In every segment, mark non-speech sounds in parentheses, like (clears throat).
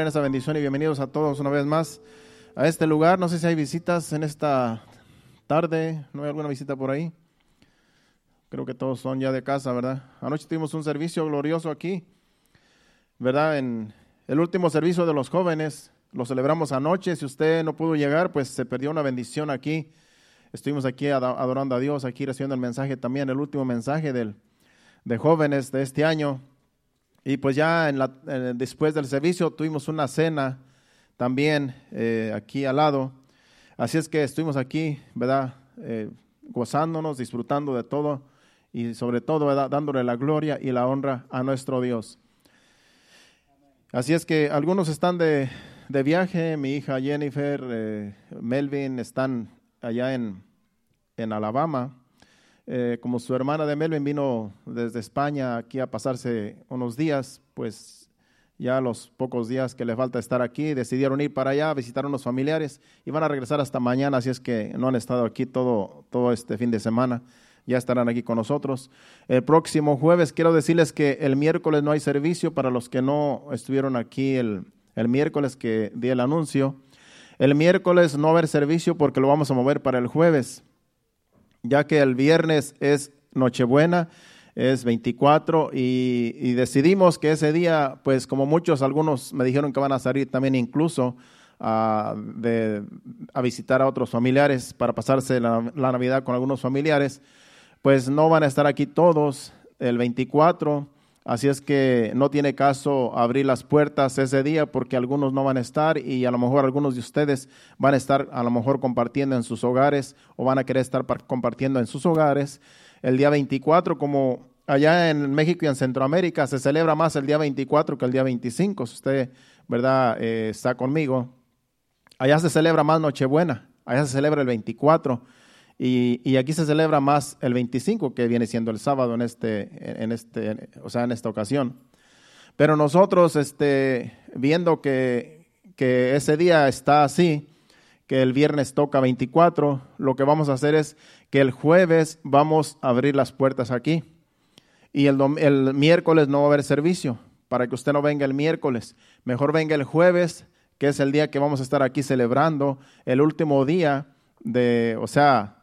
en esta bendición y bienvenidos a todos una vez más a este lugar. No sé si hay visitas en esta tarde, ¿no hay alguna visita por ahí? Creo que todos son ya de casa, ¿verdad? Anoche tuvimos un servicio glorioso aquí, ¿verdad? En el último servicio de los jóvenes, lo celebramos anoche. Si usted no pudo llegar, pues se perdió una bendición aquí. Estuvimos aquí adorando a Dios, aquí recibiendo el mensaje también, el último mensaje del, de jóvenes de este año. Y pues ya en la, después del servicio tuvimos una cena también eh, aquí al lado. Así es que estuvimos aquí, ¿verdad? Eh, gozándonos, disfrutando de todo y sobre todo dándole la gloria y la honra a nuestro Dios. Así es que algunos están de, de viaje, mi hija Jennifer, eh, Melvin están allá en, en Alabama eh, como su hermana de Melvin vino desde España aquí a pasarse unos días, pues ya los pocos días que le falta estar aquí, decidieron ir para allá a visitar a unos familiares y van a regresar hasta mañana, así es que no han estado aquí todo, todo este fin de semana, ya estarán aquí con nosotros. El próximo jueves quiero decirles que el miércoles no hay servicio para los que no estuvieron aquí el, el miércoles que di el anuncio. El miércoles no va a haber servicio porque lo vamos a mover para el jueves ya que el viernes es Nochebuena, es 24 y, decidimos que ese día, pues como muchos, algunos me dijeron que van a salir también incluso a, de, a visitar a otros familiares para pasarse la Navidad con algunos familiares, pues no van a estar aquí todos. El 24 Así es que no tiene caso abrir las puertas ese día porque algunos no van a estar y a lo mejor algunos de ustedes van a estar a lo mejor compartiendo en sus hogares o van a querer estar compartiendo en sus hogares. El día 24, como allá en México y en Centroamérica, se celebra más el día 24 que el día 25. Si usted, ¿verdad?, eh, está conmigo. Allá se celebra más Nochebuena, allá se celebra el 24 y, aquí se celebra más el 25, que viene siendo el sábado en este, en este, o sea, en esta ocasión. Pero nosotros, este, viendo que, que ese día está así, que el viernes toca 24, lo que vamos a hacer es que el jueves vamos a abrir las puertas aquí. Y el, el miércoles no va a haber servicio, para que usted no venga el miércoles. Mejor venga el jueves, que es el día que vamos a estar aquí celebrando, el último día de, o sea,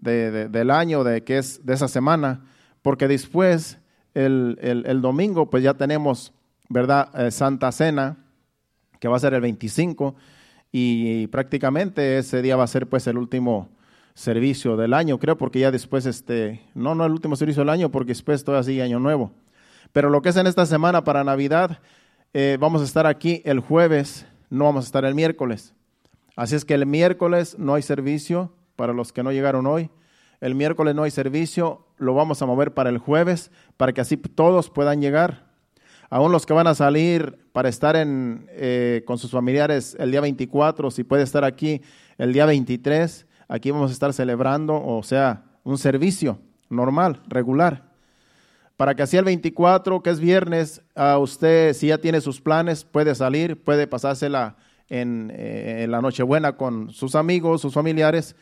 del año, de que es de esa semana, porque después el, domingo pues ya tenemos, ¿verdad? Eh, Santa Cena, que va a ser el 25, y, prácticamente ese día va a ser pues el último servicio del año, creo, porque ya después, este, no, no el último servicio del año, porque después todavía sigue año nuevo. Pero lo que es en esta semana para Navidad, eh, vamos a estar aquí el jueves, no vamos a estar el miércoles. Así es que el miércoles no hay servicio, para los que no llegaron hoy. El miércoles no hay servicio, lo vamos a mover para el jueves, para que así todos puedan llegar. Aún los que van a salir para estar en, eh, con sus familiares el día 24, si puede estar aquí el día 23, aquí vamos a estar celebrando, o sea, un servicio normal, regular. Para que así el 24, que es viernes, a usted, si ya tiene sus planes, puede salir, puede pasársela en, eh, en la Nochebuena con sus amigos, sus familiares,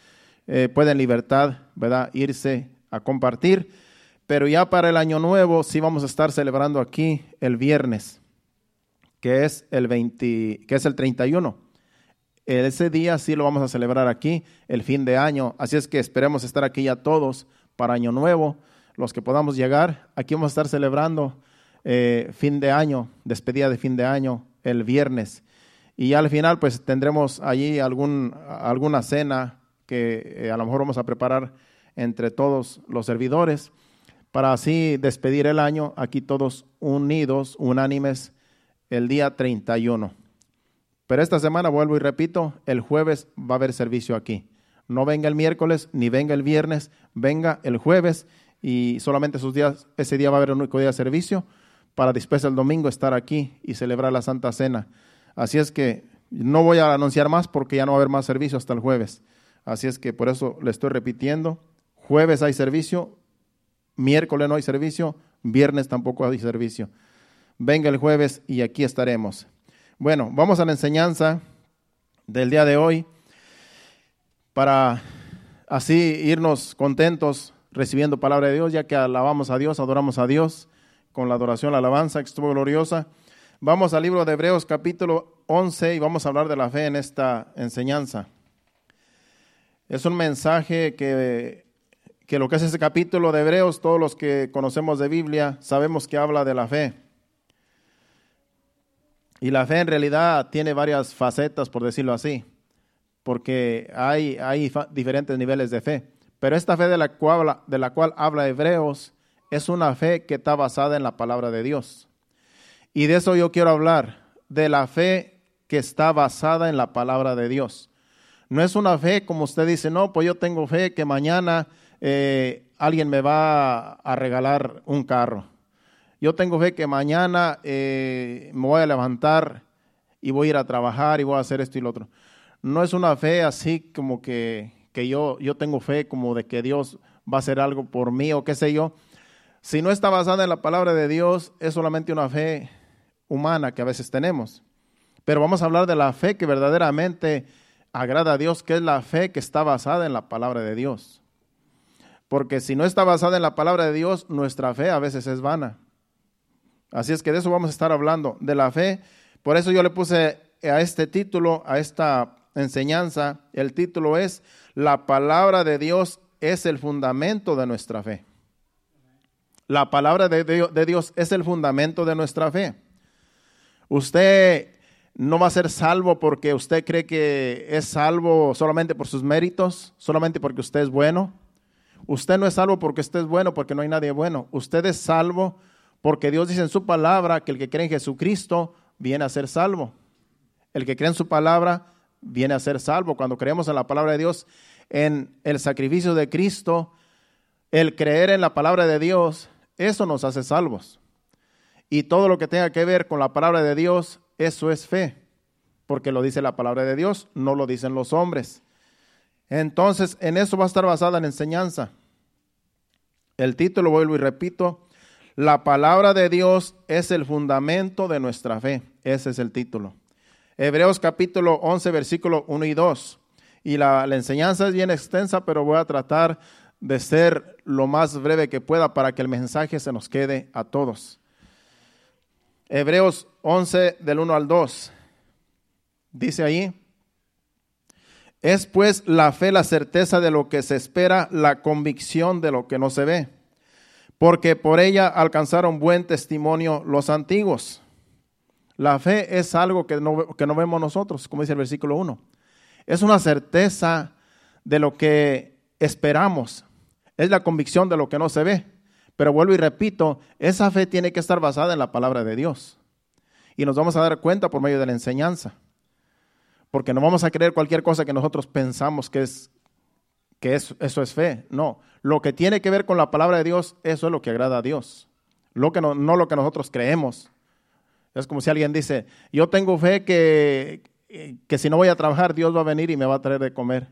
eh, en libertad, ¿verdad?, irse a compartir. Pero ya para el año nuevo sí vamos a estar celebrando aquí el viernes, que es el 20, que es el 31. Ese día sí lo vamos a celebrar aquí, el fin de año. Así es que esperemos estar aquí ya todos para año nuevo, los que podamos llegar. Aquí vamos a estar celebrando eh, fin de año, despedida de fin de año, el viernes. Y al final pues tendremos allí algún, alguna cena que eh, a lo mejor vamos a preparar entre todos los servidores para así despedir el año aquí todos unidos, unánimes, el día 31. Pero esta semana, vuelvo y repito, el jueves va a haber servicio aquí. No venga el miércoles ni venga el viernes, venga el jueves y solamente esos días, ese día va a haber un único día de servicio para después el domingo estar aquí y celebrar la Santa Cena. Así es que no voy a anunciar más porque ya no va a haber más servicio hasta el jueves. Así es que por eso le estoy repitiendo. Jueves hay servicio, miércoles no hay servicio, viernes tampoco hay servicio. Venga el jueves y aquí estaremos. Bueno, vamos a la enseñanza del día de hoy para así irnos contentos recibiendo palabra de Dios, ya que alabamos a Dios, adoramos a Dios con la adoración, la alabanza que estuvo gloriosa. Vamos al libro de Hebreos capítulo 11 y vamos a hablar de la fe en esta enseñanza. Es un mensaje que, que lo que es ese capítulo de Hebreos, todos los que conocemos de Biblia, sabemos que habla de la fe. Y la fe en realidad tiene varias facetas, por decirlo así, porque hay, hay diferentes niveles de fe. Pero esta fe de la, cual, de la cual habla Hebreos es una fe que está basada en la palabra de Dios. Y de eso yo quiero hablar, de la fe que está basada en la palabra de Dios. No es una fe como usted dice, no, pues yo tengo fe que mañana eh, alguien me va a regalar un carro. Yo tengo fe que mañana eh, me voy a levantar y voy a ir a trabajar y voy a hacer esto y lo otro. No es una fe así como que, que yo, yo tengo fe como de que Dios va a hacer algo por mí o qué sé yo. Si no está basada en la palabra de Dios, es solamente una fe humana que a veces tenemos. Pero vamos a hablar de la fe que verdaderamente agrada a Dios, que es la fe que está basada en la palabra de Dios. Porque si no está basada en la palabra de Dios, nuestra fe a veces es vana. Así es que de eso vamos a estar hablando, de la fe. Por eso yo le puse a este título, a esta enseñanza, el título es La palabra de Dios es el fundamento de nuestra fe. La palabra de Dios es el fundamento de nuestra fe. Usted no va a ser salvo porque usted cree que es salvo solamente por sus méritos, solamente porque usted es bueno. Usted no es salvo porque usted es bueno, porque no hay nadie bueno. Usted es salvo porque Dios dice en su palabra que el que cree en Jesucristo viene a ser salvo. El que cree en su palabra viene a ser salvo. Cuando creemos en la palabra de Dios, en el sacrificio de Cristo, el creer en la palabra de Dios, eso nos hace salvos. Y todo lo que tenga que ver con la palabra de Dios, eso es fe, porque lo dice la palabra de Dios, no lo dicen los hombres. Entonces, en eso va a estar basada la enseñanza. El título, vuelvo y repito, la palabra de Dios es el fundamento de nuestra fe. Ese es el título. Hebreos capítulo 11, versículo 1 y 2. Y la, la enseñanza es bien extensa, pero voy a tratar de ser lo más breve que pueda para que el mensaje se nos quede a todos. Hebreos 11 del 1 al 2. Dice ahí, es pues la fe la certeza de lo que se espera, la convicción de lo que no se ve, porque por ella alcanzaron buen testimonio los antiguos. La fe es algo que no, que no vemos nosotros, como dice el versículo 1. Es una certeza de lo que esperamos, es la convicción de lo que no se ve. Pero vuelvo y repito, esa fe tiene que estar basada en la palabra de Dios. Y nos vamos a dar cuenta por medio de la enseñanza. Porque no vamos a creer cualquier cosa que nosotros pensamos que es que eso es fe. No, lo que tiene que ver con la palabra de Dios, eso es lo que agrada a Dios. Lo que no, no lo que nosotros creemos. Es como si alguien dice, yo tengo fe que, que si no voy a trabajar, Dios va a venir y me va a traer de comer.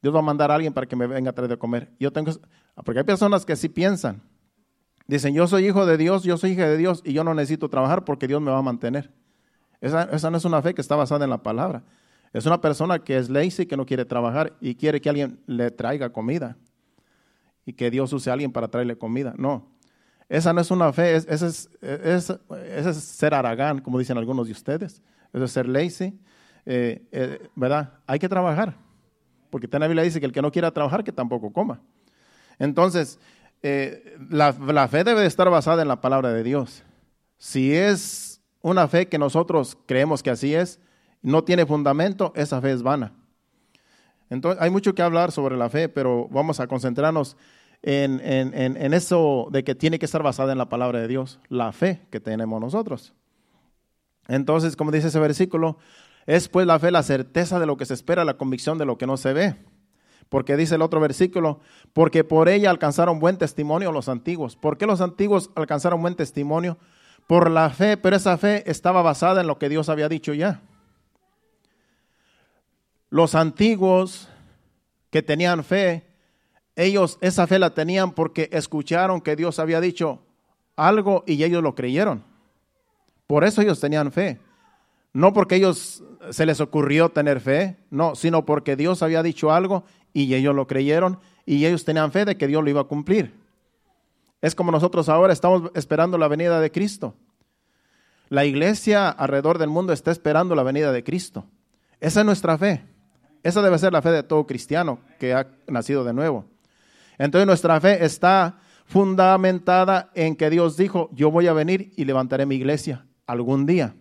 Dios va a mandar a alguien para que me venga a traer de comer. Yo tengo, porque hay personas que sí piensan. Dicen, yo soy hijo de Dios, yo soy hija de Dios y yo no necesito trabajar porque Dios me va a mantener. Esa, no es una fe que está basada en la palabra. Es una persona que es lazy, que no quiere trabajar y quiere que alguien le traiga comida. Y que Dios use a alguien para traerle comida. No. Esa no es una fe, ese es, es, ser aragán, como dicen algunos de ustedes. Eso es ser lazy. Eh, eh, ¿Verdad? Hay que trabajar. Porque la Biblia dice que el que no quiera trabajar, que tampoco coma. Entonces, eh, la, fe debe estar basada en la palabra de Dios. Si es una fe que nosotros creemos que así es, no tiene fundamento, esa fe es vana. Entonces, hay mucho que hablar sobre la fe, pero vamos a concentrarnos en, en, eso de que tiene que estar basada en la palabra de Dios, la fe que tenemos nosotros. Entonces, como dice ese versículo, es pues la fe la certeza de lo que se espera, la convicción de lo que no se ve. Porque dice el otro versículo, porque por ella alcanzaron buen testimonio los antiguos. ¿Por qué los antiguos alcanzaron buen testimonio? Por la fe, pero esa fe estaba basada en lo que Dios había dicho ya. Los antiguos que tenían fe, ellos esa fe la tenían porque escucharon que Dios había dicho algo y ellos lo creyeron. Por eso ellos tenían fe. No porque ellos se les ocurrió tener fe, no, sino porque Dios había dicho algo y ellos lo creyeron y ellos tenían fe de que Dios lo iba a cumplir. Es como nosotros ahora estamos esperando la venida de Cristo. La iglesia alrededor del mundo está esperando la venida de Cristo. Esa es nuestra fe. Esa debe ser la fe de todo cristiano que ha nacido de nuevo. Entonces nuestra fe está fundamentada en que Dios dijo, yo voy a venir y levantaré mi iglesia algún día.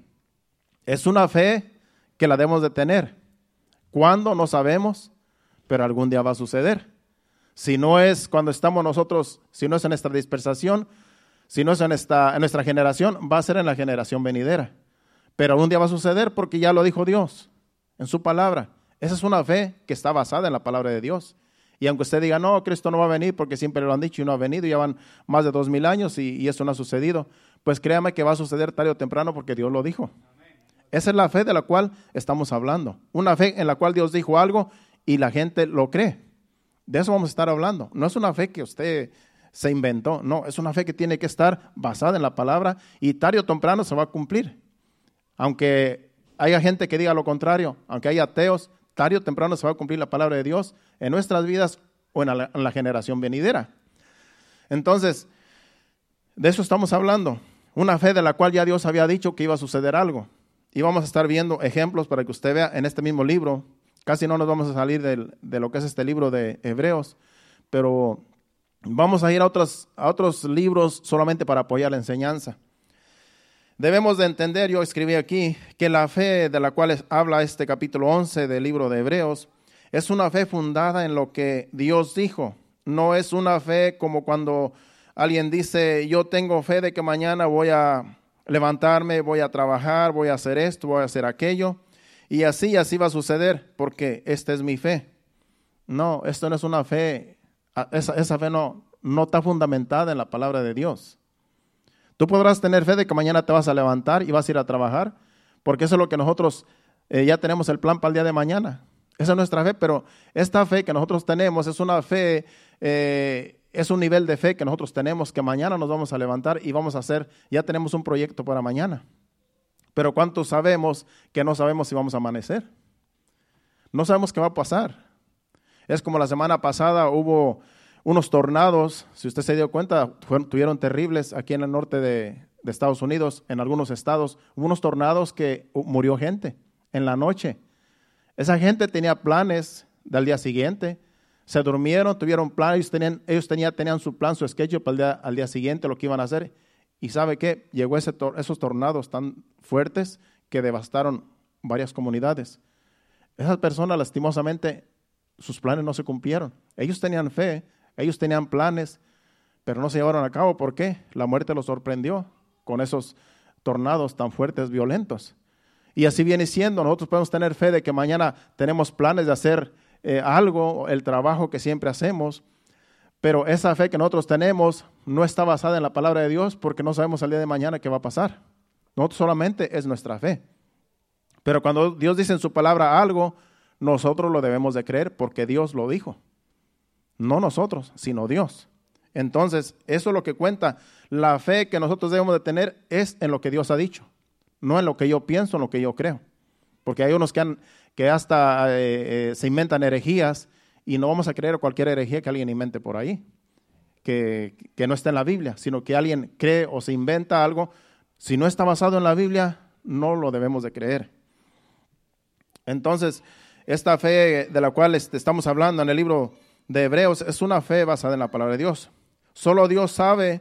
Es una fe que la debemos de tener. ¿Cuándo? No sabemos, pero algún día va a suceder. Si no es cuando estamos nosotros, si no es en nuestra dispersación, si no es en, esta, en nuestra generación, va a ser en la generación venidera. Pero algún día va a suceder porque ya lo dijo Dios en su palabra. Esa es una fe que está basada en la palabra de Dios. Y aunque usted diga, no, Cristo no va a venir porque siempre lo han dicho y no ha venido, ya van más de dos mil años y, y eso no ha sucedido, pues créame que va a suceder tarde o temprano porque Dios lo dijo. Esa es la fe de la cual estamos hablando. Una fe en la cual Dios dijo algo y la gente lo cree. De eso vamos a estar hablando. No es una fe que usted se inventó, no, es una fe que tiene que estar basada en la palabra y tarde o temprano se va a cumplir. Aunque haya gente que diga lo contrario, aunque haya ateos, tarde o temprano se va a cumplir la palabra de Dios en nuestras vidas o en la, en la generación venidera. Entonces, de eso estamos hablando. Una fe de la cual ya Dios había dicho que iba a suceder algo. Y vamos a estar viendo ejemplos para que usted vea en este mismo libro. Casi no nos vamos a salir de lo que es este libro de Hebreos, pero vamos a ir a otros, a otros libros solamente para apoyar la enseñanza. Debemos de entender, yo escribí aquí, que la fe de la cual habla este capítulo 11 del libro de Hebreos es una fe fundada en lo que Dios dijo. No es una fe como cuando alguien dice, yo tengo fe de que mañana voy a levantarme, voy a trabajar, voy a hacer esto, voy a hacer aquello. Y así, así va a suceder, porque esta es mi fe. No, esto no es una fe, esa, fe no, no está fundamentada en la palabra de Dios. Tú podrás tener fe de que mañana te vas a levantar y vas a ir a trabajar, porque eso es lo que nosotros eh, ya tenemos el plan para el día de mañana. Esa es nuestra fe, pero esta fe que nosotros tenemos es una fe eh, es un nivel de fe que nosotros tenemos que mañana nos vamos a levantar y vamos a hacer, ya tenemos un proyecto para mañana. Pero ¿cuántos sabemos que no sabemos si vamos a amanecer? No sabemos qué va a pasar. Es como la semana pasada hubo unos tornados, si usted se dio cuenta, fueron, tuvieron terribles aquí en el norte de, de Estados Unidos, en algunos estados, hubo unos tornados que murió gente en la noche. Esa gente tenía planes del día siguiente, se durmieron, tuvieron plan, ellos tenían, ellos tenían, tenían su plan, su sketch para el día, al día siguiente, lo que iban a hacer. Y sabe qué, llegó esos tornados tan fuertes que devastaron varias comunidades. Esas personas, lastimosamente, sus planes no se cumplieron. Ellos tenían fe, ellos tenían planes, pero no se llevaron a cabo. ¿Por qué? La muerte los sorprendió con esos tornados tan fuertes, violentos. Y así viene siendo, nosotros podemos tener fe de que mañana tenemos planes de hacer eh, algo, el trabajo que siempre hacemos, pero esa fe que nosotros tenemos no está basada en la palabra de Dios porque no sabemos el día de mañana qué va a pasar. Nosotros solamente es nuestra fe. Pero cuando Dios dice en su palabra algo, nosotros lo debemos de creer porque Dios lo dijo. No nosotros, sino Dios. Entonces, eso es lo que cuenta. La fe que nosotros debemos de tener es en lo que Dios ha dicho, no en lo que yo pienso, en lo que yo creo. Porque hay unos que han, que hasta eh, eh, se inventan herejías y no vamos a creer cualquier herejía que alguien invente por ahí, que, no está en la Biblia, sino que alguien cree o se inventa algo. Si no está basado en la Biblia, no lo debemos de creer. Entonces, esta fe de la cual este, estamos hablando en el libro de Hebreos es una fe basada en la palabra de Dios. Solo Dios sabe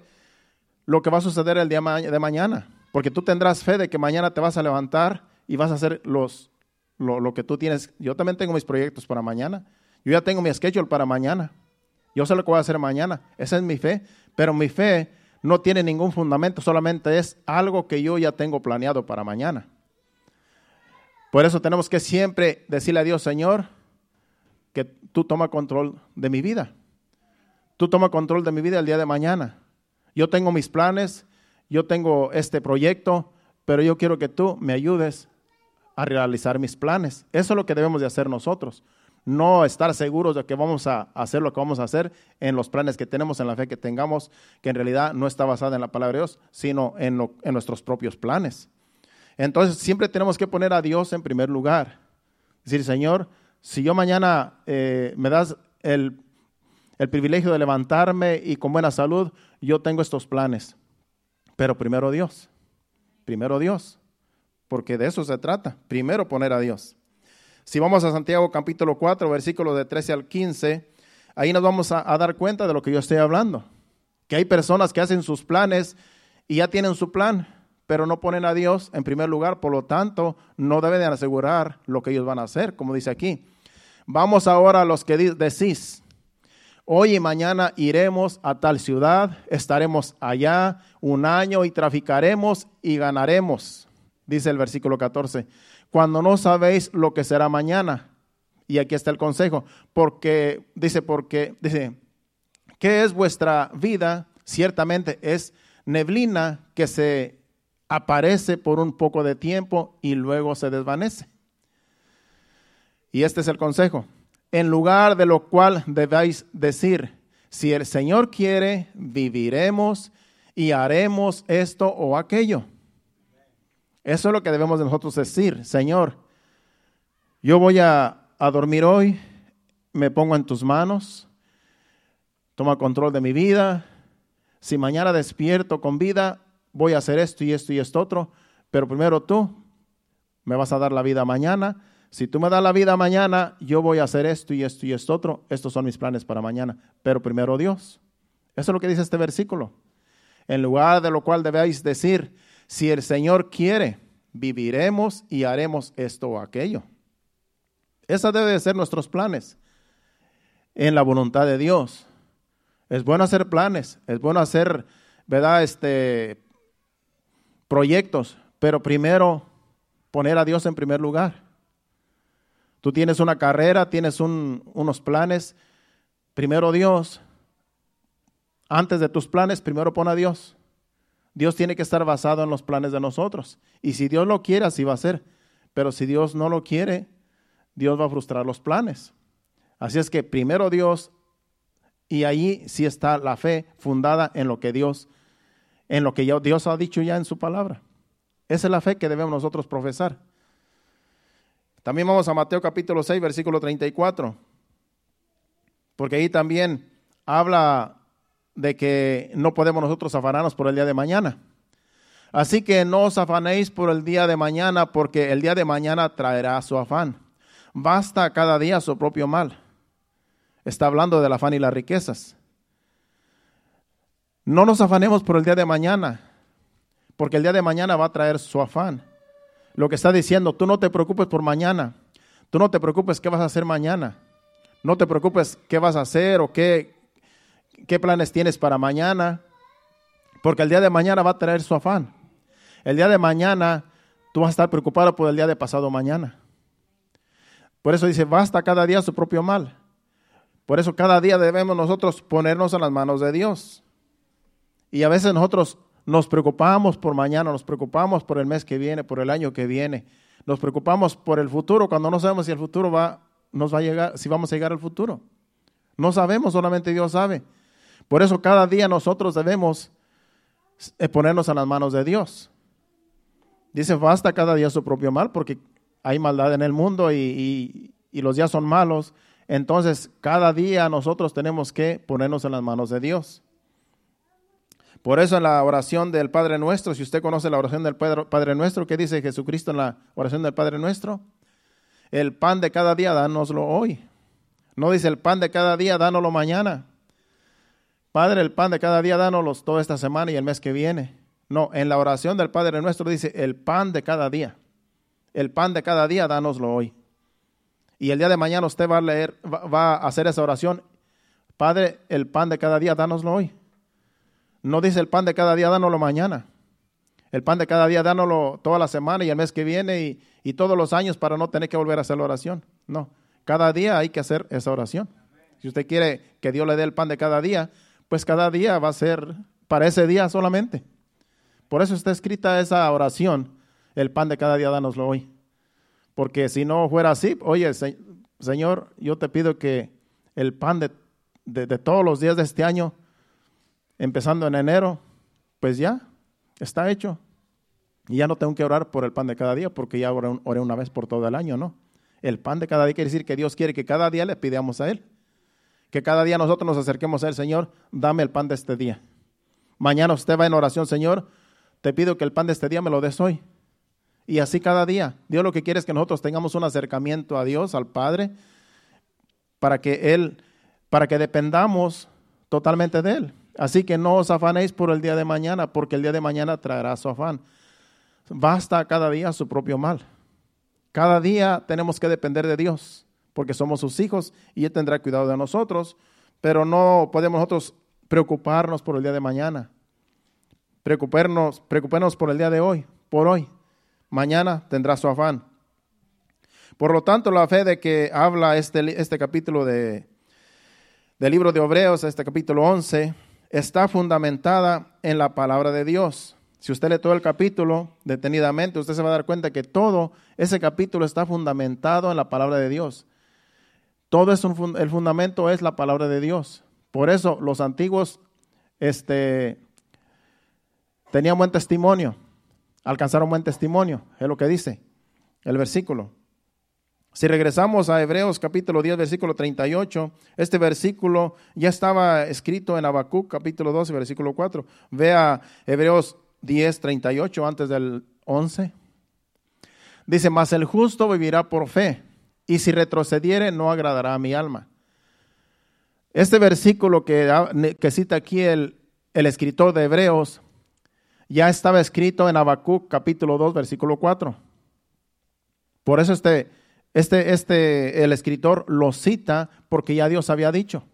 lo que va a suceder el día de mañana, porque tú tendrás fe de que mañana te vas a levantar y vas a hacer los lo, que tú tienes. Yo también tengo mis proyectos para mañana. Yo ya tengo mi schedule para mañana. Yo sé lo que voy a hacer mañana. Esa es mi fe. Pero mi fe no tiene ningún fundamento, solamente es algo que yo ya tengo planeado para mañana. Por eso tenemos que siempre decirle a Dios, Señor, que tú toma control de mi vida. Tú toma control de mi vida el día de mañana. Yo tengo mis planes, yo tengo este proyecto, pero yo quiero que tú me ayudes a realizar mis planes. Eso es lo que debemos de hacer nosotros. No estar seguros de que vamos a hacer lo que vamos a hacer en los planes que tenemos, en la fe que tengamos, que en realidad no está basada en la palabra de Dios, sino en, nuestros propios planes. Entonces siempre tenemos que poner a Dios en primer lugar. Decir, Señor, si yo mañana eh, me das el, el privilegio de levantarme y con buena salud, yo tengo estos planes. Pero primero Dios. Primero Dios, porque de eso se trata. Primero poner a Dios. Si vamos a Santiago capítulo 4, versículos de 13 al 15, ahí nos vamos a, dar cuenta de lo que yo estoy hablando. Que hay personas que hacen sus planes y ya tienen su plan, pero no ponen a Dios en primer lugar, por lo tanto, no deben asegurar lo que ellos van a hacer, como dice aquí. Vamos ahora a los que decís, hoy y mañana iremos a tal ciudad, estaremos allá un año y traficaremos y ganaremos, dice el versículo 14, cuando no sabéis lo que será mañana. Y aquí está el consejo, porque dice, porque dice, ¿qué es vuestra vida? Ciertamente es neblina que se aparece por un poco de tiempo y luego se desvanece. Y este es el consejo. En lugar de lo cual debéis decir, si el Señor quiere, viviremos y haremos esto o aquello. Eso es lo que debemos de nosotros decir, Señor, yo voy a, a dormir hoy, me pongo en tus manos, toma control de mi vida. Si mañana despierto con vida, voy a hacer esto y esto y esto otro, pero primero tú me vas a dar la vida mañana si tú me das la vida mañana, yo voy a hacer esto y esto y esto otro. Estos son mis planes para mañana. Pero primero Dios. Eso es lo que dice este versículo. En lugar de lo cual debéis decir, si el Señor quiere, viviremos y haremos esto o aquello. Esa debe de ser nuestros planes en la voluntad de Dios. Es bueno hacer planes, es bueno hacer, ¿verdad? Este, proyectos, pero primero poner a Dios en primer lugar. Tú tienes una carrera, tienes unos planes. Primero Dios. Antes de tus planes, primero pon a Dios. Dios tiene que estar basado en los planes de nosotros. Y si Dios lo quiere, así va a ser. Pero si Dios no lo quiere, Dios va a frustrar los planes. Así es que primero Dios, y ahí sí está la fe fundada en lo que Dios, en lo que Dios ha dicho ya en su palabra. Esa es la fe que debemos nosotros profesar. También vamos a Mateo capítulo 6, versículo 34, porque ahí también habla de que no podemos nosotros afanarnos por el día de mañana. Así que no os afanéis por el día de mañana, porque el día de mañana traerá su afán. Basta cada día su propio mal. Está hablando del afán y las riquezas. No nos afanemos por el día de mañana, porque el día de mañana va a traer su afán lo que está diciendo, tú no te preocupes por mañana, tú no te preocupes qué vas a hacer mañana, no te preocupes qué vas a hacer o qué, qué planes tienes para mañana, porque el día de mañana va a traer su afán. El día de mañana tú vas a estar preocupado por el día de pasado mañana. Por eso dice, basta cada día su propio mal. Por eso cada día debemos nosotros ponernos en las manos de Dios. Y a veces nosotros nos preocupamos por mañana, nos preocupamos por el mes que viene, por el año que viene. Nos preocupamos por el futuro cuando no sabemos si el futuro va, nos va a llegar, si vamos a llegar al futuro. No sabemos, solamente Dios sabe. Por eso cada día nosotros debemos eh, ponernos en las manos de Dios. Dice, basta cada día su propio mal, porque hay maldad en el mundo y, y los días son malos. Entonces, cada día nosotros tenemos que ponernos en las manos de Dios. Por eso en la oración del Padre Nuestro, si usted conoce la oración del Padre Nuestro, ¿qué dice Jesucristo en la oración del Padre Nuestro? El pan de cada día, dánoslo hoy. No dice el pan de cada día, dánoslo mañana. Padre, el pan de cada día, dánoslo toda esta semana y el mes que viene. No, en la oración del Padre Nuestro dice el pan de cada día. El pan de cada día, dánoslo hoy. Y el día de mañana usted va a leer, va a hacer esa oración. Padre, el pan de cada día, dánoslo hoy. No dice el pan de cada día, dánoslo mañana. El pan de cada día, dánoslo toda la semana y el mes que viene y, todos los años para no tener que volver a hacer la oración. No, cada día hay que hacer esa oración. Si usted quiere que Dios le dé el pan de cada día, pues cada día va a ser para ese día solamente. Por eso está escrita esa oración, el pan de cada día, dánoslo hoy. Porque si no fuera así, oye, Señor, yo te pido que el pan de todos los días de este año, empezando en enero, pues ya está hecho. Y ya no tengo que orar por el pan de cada día porque ya oré, una vez por todo el año, ¿no? El pan de cada día quiere decir que Dios quiere que cada día le pidamos a Él. Que cada día nosotros nos acerquemos a Él, Señor, dame el pan de este día. Mañana usted va en oración, Señor, te pido que el pan de este día me lo des hoy. Y así cada día. Dios lo que quiere es que nosotros tengamos un acercamiento a Dios, al Padre, para que Él, para que dependamos totalmente de Él. Así que no os afanéis por el día de mañana, porque el día de mañana traerá su afán. Basta cada día su propio mal. Cada día tenemos que depender de Dios, porque somos sus hijos y Él tendrá cuidado de nosotros, pero no podemos nosotros preocuparnos por el día de mañana. Preocuparnos, preocuparnos por el día de hoy, por hoy. Mañana tendrá su afán. Por lo tanto, la fe de que habla este, este capítulo de, del libro de Hebreos, este capítulo 11, está fundamentada en la palabra de Dios. Si usted lee todo el capítulo detenidamente, usted se va a dar cuenta que todo ese capítulo está fundamentado en la palabra de Dios. Todo es un, el fundamento es la palabra de Dios. Por eso los antiguos este, tenían buen testimonio, alcanzaron buen testimonio, es lo que dice el versículo. Si regresamos a Hebreos capítulo 10, versículo 38, este versículo ya estaba escrito en Habacuc capítulo 12, versículo 4. Vea Hebreos 10, 38 antes del 11. Dice, mas el justo vivirá por fe, y si retrocediere no agradará a mi alma. Este versículo que, cita aquí el, el escritor de Hebreos ya estaba escrito en Habacuc capítulo 2, versículo 4. Por eso este este, este, el escritor lo cita porque ya Dios había dicho.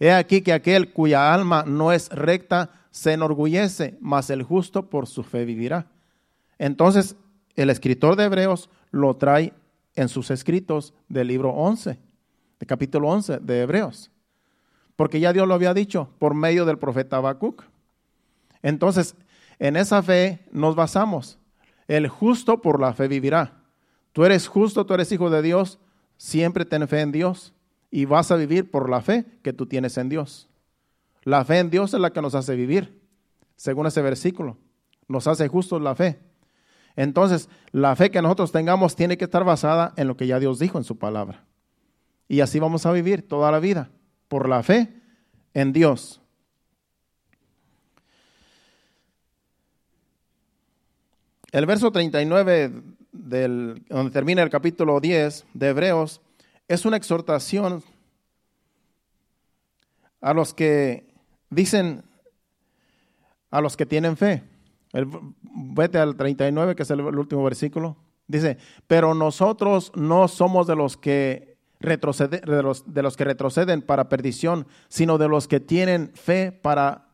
He aquí que aquel cuya alma no es recta se enorgullece, mas el justo por su fe vivirá. Entonces, el escritor de Hebreos lo trae en sus escritos del libro 11, de capítulo 11 de Hebreos. Porque ya Dios lo había dicho por medio del profeta Habacuc. Entonces, en esa fe nos basamos. El justo por la fe vivirá. Tú eres justo, tú eres hijo de Dios, siempre ten fe en Dios y vas a vivir por la fe que tú tienes en Dios. La fe en Dios es la que nos hace vivir, según ese versículo. Nos hace justos la fe. Entonces, la fe que nosotros tengamos tiene que estar basada en lo que ya Dios dijo en su palabra. Y así vamos a vivir toda la vida, por la fe en Dios. El verso 39 del, donde termina el capítulo 10 de Hebreos, es una exhortación a los que dicen, a los que tienen fe. Vete al 39, que es el, último versículo. Dice, pero nosotros no somos de los que retroceden, de los, que retroceden para perdición, sino de los que tienen fe para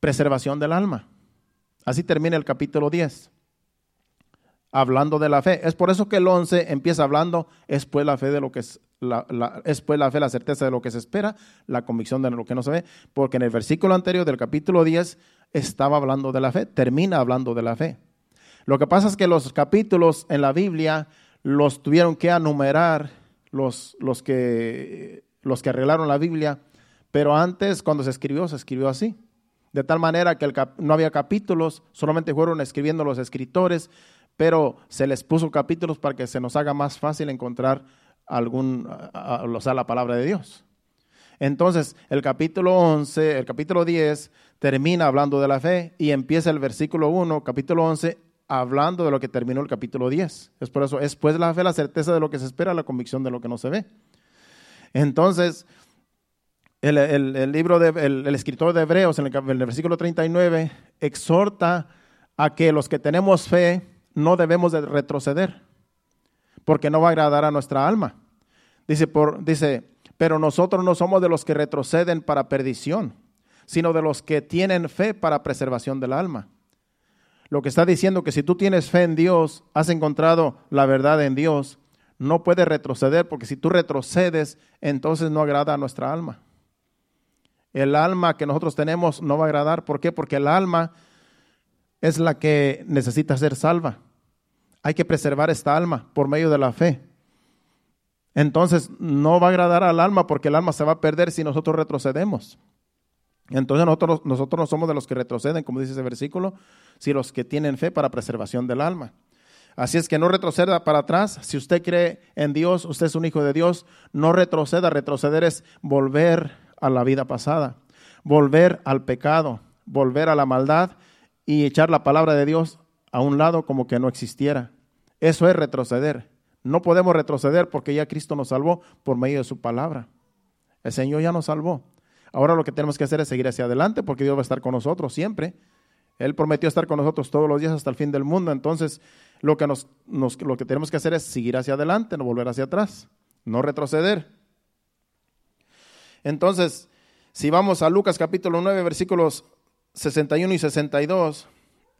preservación del alma. Así termina el capítulo 10 hablando de la fe. Es por eso que el 11 empieza hablando, es pues la fe de lo que es es pues la fe, la certeza de lo que se espera, la convicción de lo que no se ve, porque en el versículo anterior del capítulo 10 estaba hablando de la fe, termina hablando de la fe. Lo que pasa es que los capítulos en la Biblia los tuvieron que enumerar los, los, que, los que arreglaron la Biblia, pero antes cuando se escribió, se escribió así. De tal manera que no había capítulos, solamente fueron escribiendo los escritores, pero se les puso capítulos para que se nos haga más fácil encontrar algún, o la palabra de Dios. Entonces, el capítulo 11, el capítulo 10 termina hablando de la fe y empieza el versículo 1, capítulo 11, hablando de lo que terminó el capítulo 10. Es por eso, es pues la fe, la certeza de lo que se espera, la convicción de lo que no se ve. Entonces, el, libro de, el, escritor de Hebreos, en el, en el versículo 39, exhorta a que los que tenemos fe, no debemos de retroceder, porque no va a agradar a nuestra alma. Dice, por, dice, pero nosotros no somos de los que retroceden para perdición, sino de los que tienen fe para preservación del alma. Lo que está diciendo que si tú tienes fe en Dios, has encontrado la verdad en Dios, no puedes retroceder, porque si tú retrocedes, entonces no agrada a nuestra alma. El alma que nosotros tenemos no va a agradar. ¿Por qué? Porque el alma es la que necesita ser salva. Hay que preservar esta alma por medio de la fe. Entonces no va a agradar al alma porque el alma se va a perder si nosotros retrocedemos. Entonces nosotros, nosotros no somos de los que retroceden, como dice ese versículo, sino los que tienen fe para preservación del alma. Así es que no retroceda para atrás. Si usted cree en Dios, usted es un hijo de Dios, no retroceda. Retroceder es volver a la vida pasada, volver al pecado, volver a la maldad y echar la palabra de Dios a un lado como que no existiera. Eso es retroceder. No podemos retroceder porque ya Cristo nos salvó por medio de su palabra. El Señor ya nos salvó. Ahora lo que tenemos que hacer es seguir hacia adelante porque Dios va a estar con nosotros siempre. Él prometió estar con nosotros todos los días hasta el fin del mundo. Entonces, lo que, nos, lo que tenemos que hacer es seguir hacia adelante, no volver hacia atrás, no retroceder. Entonces, si vamos a Lucas capítulo 9, versículos 61 y 62,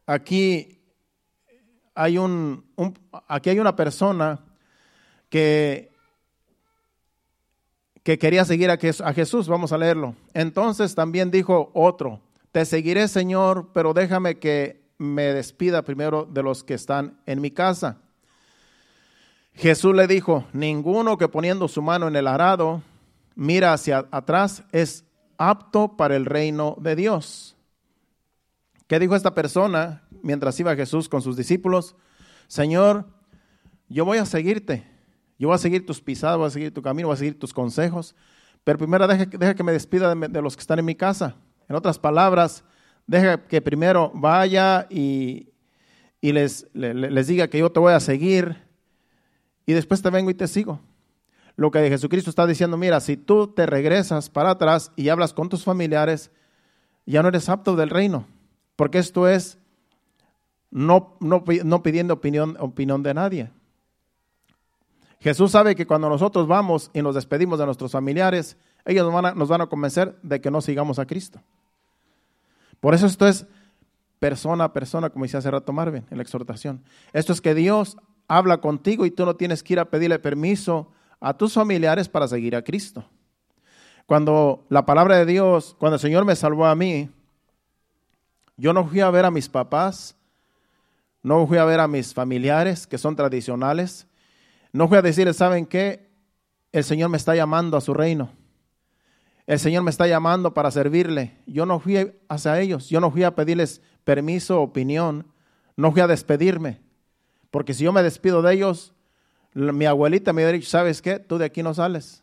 aquí hay, un, aquí hay una persona que, que quería seguir a Jesús. Vamos a leerlo. Entonces también dijo otro, te seguiré Señor, pero déjame que me despida primero de los que están en mi casa. Jesús le dijo, ninguno que poniendo su mano en el arado mira hacia atrás es apto para el reino de Dios. ¿Qué dijo esta persona mientras iba Jesús con sus discípulos? Señor, yo voy a seguirte, yo voy a seguir tus pisadas, voy a seguir tu camino, voy a seguir tus consejos, pero primero deja, que me despida de los que están en mi casa. En otras palabras, deja que primero vaya y, les, les, diga que yo te voy a seguir y después te vengo y te sigo. Lo que Jesucristo está diciendo, mira, si tú te regresas para atrás y hablas con tus familiares, ya no eres apto del reino, porque esto es no, no, no pidiendo opinión, opinión de nadie. Jesús sabe que cuando nosotros vamos y nos despedimos de nuestros familiares, ellos nos van a, convencer de que no sigamos a Cristo. Por eso esto es persona a persona, como dice hace rato Marvin en la exhortación. Esto es que Dios habla contigo y tú no tienes que ir a pedirle permiso a tus familiares para seguir a Cristo. Cuando la palabra de Dios, cuando el Señor me salvó a mí, yo no fui a ver a mis papás, no fui a ver a mis familiares que son tradicionales, no fui a decirles, ¿saben qué? El Señor me está llamando a su reino. El Señor me está llamando para servirle. Yo no fui hacia ellos, yo no fui a pedirles permiso, opinión, no fui a despedirme. Porque si yo me despido de ellos, mi abuelita me hubiera dicho, ¿sabes qué? Tú de aquí no sales,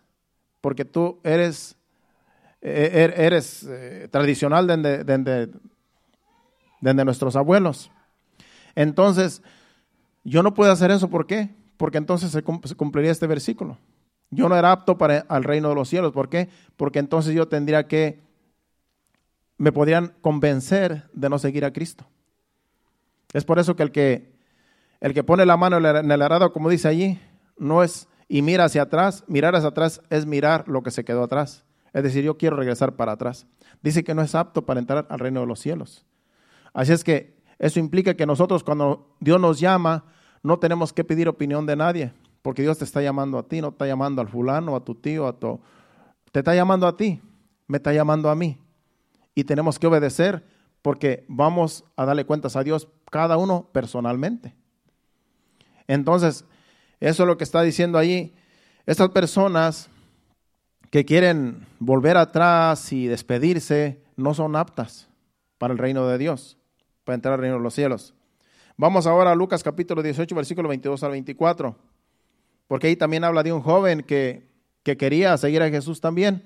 porque tú eres, e-, er-, eres eh, tradicional de, nuestros abuelos. Entonces, yo no puedo hacer eso, ¿por qué? Porque entonces se cumpliría este versículo. Yo no era apto para el reino de los cielos. ¿Por qué? Porque entonces yo tendría que, me podrían convencer de no seguir a Cristo. Es por eso que el que, el que pone la mano en el arado, como dice allí, no es y mira hacia atrás. Mirar hacia atrás es mirar lo que se quedó atrás. Es decir, yo quiero regresar para atrás. Dice que no es apto para entrar al reino de los cielos. Así es que eso implica que nosotros cuando Dios nos llama, no tenemos que pedir opinión de nadie. Porque Dios te está llamando a ti, no está llamando al fulano, a tu tío, a tu... Te está llamando a ti, me está llamando a mí. Y tenemos que obedecer porque vamos a darle cuentas a Dios cada uno personalmente. Entonces, eso es lo que está diciendo ahí. Estas personas que quieren volver atrás y despedirse no son aptas para el reino de Dios, para entrar al reino de los cielos. Vamos ahora a Lucas capítulo 18, versículo 22 al 24 porque ahí también habla de un joven que, quería seguir a Jesús también,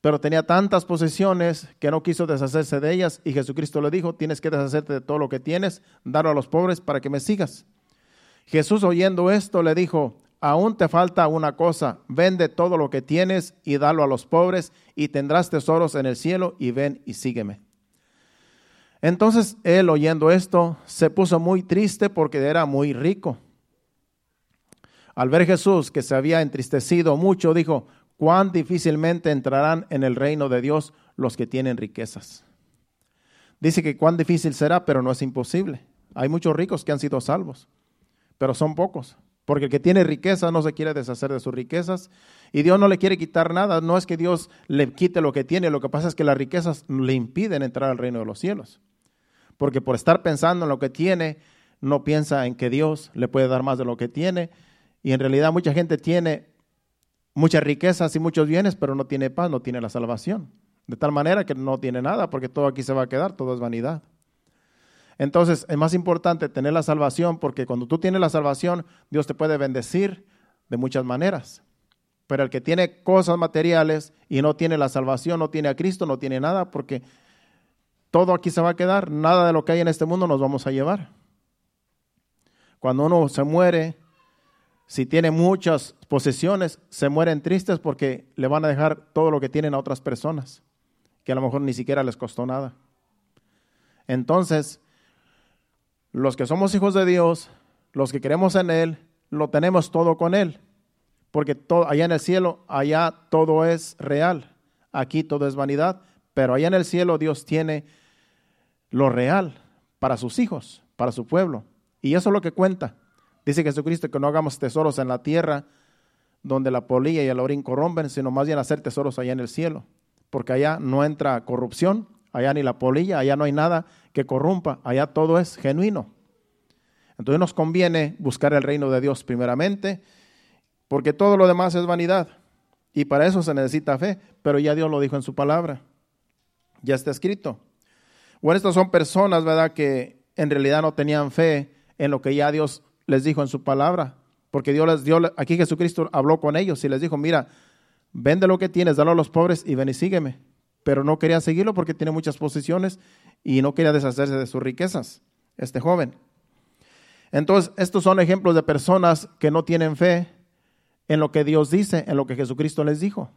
pero tenía tantas posesiones que no quiso deshacerse de ellas y Jesucristo le dijo, tienes que deshacerte de todo lo que tienes, darlo a los pobres para que me sigas. Jesús oyendo esto le dijo, aún te falta una cosa, vende todo lo que tienes y dalo a los pobres y tendrás tesoros en el cielo y ven y sígueme. Entonces él oyendo esto se puso muy triste porque era muy rico al ver Jesús que se había entristecido mucho, dijo, cuán difícilmente entrarán en el reino de Dios los que tienen riquezas. Dice que cuán difícil será, pero no es imposible. Hay muchos ricos que han sido salvos, pero son pocos. Porque el que tiene riqueza no se quiere deshacer de sus riquezas y Dios no le quiere quitar nada. No es que Dios le quite lo que tiene, lo que pasa es que las riquezas le impiden entrar al reino de los cielos. Porque por estar pensando en lo que tiene, no piensa en que Dios le puede dar más de lo que tiene y en realidad mucha gente tiene muchas riquezas y muchos bienes, pero no tiene paz, no tiene la salvación. De tal manera que no tiene nada, porque todo aquí se va a quedar, todo es vanidad. Entonces es más importante tener la salvación, porque cuando tú tienes la salvación, Dios te puede bendecir de muchas maneras. Pero el que tiene cosas materiales y no tiene la salvación, no tiene a Cristo, no tiene nada, porque todo aquí se va a quedar, nada de lo que hay en este mundo nos vamos a llevar. Cuando uno se muere, si tiene muchas posesiones, se mueren tristes porque le van a dejar todo lo que tienen a otras personas, que a lo mejor ni siquiera les costó nada. Entonces, los que somos hijos de Dios, los que creemos en Él, lo tenemos todo con Él, porque todo, allá en el cielo, allá todo es real, aquí todo es vanidad, pero allá en el cielo Dios tiene lo real para sus hijos, para su pueblo, y eso es lo que cuenta. Dice Jesucristo que no hagamos tesoros en la tierra donde la polilla y el orín corrompen, sino más bien hacer tesoros allá en el cielo, porque allá no entra corrupción, allá ni la polilla, allá no hay nada que corrompa, allá todo es genuino. Entonces nos conviene buscar el reino de Dios primeramente, porque todo lo demás es vanidad. Y para eso se necesita fe, pero ya Dios lo dijo en su palabra. Ya está escrito. Bueno, estas son personas, ¿verdad?, que en realidad no tenían fe en lo que ya Dios les dijo en su palabra, porque Dios les dio, aquí Jesucristo habló con ellos y les dijo, mira, vende lo que tienes, dalo a los pobres y ven y sígueme. Pero no quería seguirlo porque tiene muchas posiciones y no quería deshacerse de sus riquezas, este joven. Entonces, estos son ejemplos de personas que no tienen fe en lo que Dios dice, en lo que Jesucristo les dijo.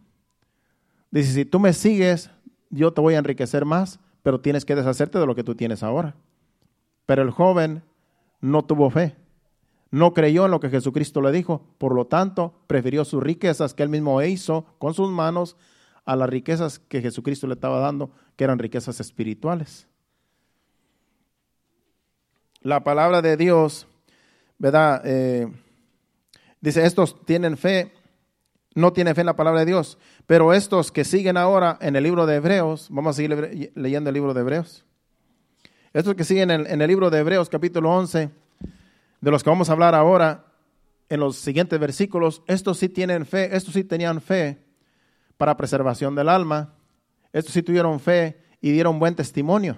Dice, si tú me sigues, yo te voy a enriquecer más, pero tienes que deshacerte de lo que tú tienes ahora. Pero el joven no tuvo fe no creyó en lo que Jesucristo le dijo, por lo tanto, prefirió sus riquezas que él mismo hizo con sus manos a las riquezas que Jesucristo le estaba dando, que eran riquezas espirituales. La palabra de Dios, ¿verdad? Eh, dice, estos tienen fe, no tienen fe en la palabra de Dios, pero estos que siguen ahora en el libro de Hebreos, vamos a seguir leyendo el libro de Hebreos, estos que siguen en, el libro de Hebreos capítulo 11, de los que vamos a hablar ahora en los siguientes versículos, estos sí tienen fe, estos sí tenían fe para preservación del alma, estos sí tuvieron fe y dieron buen testimonio,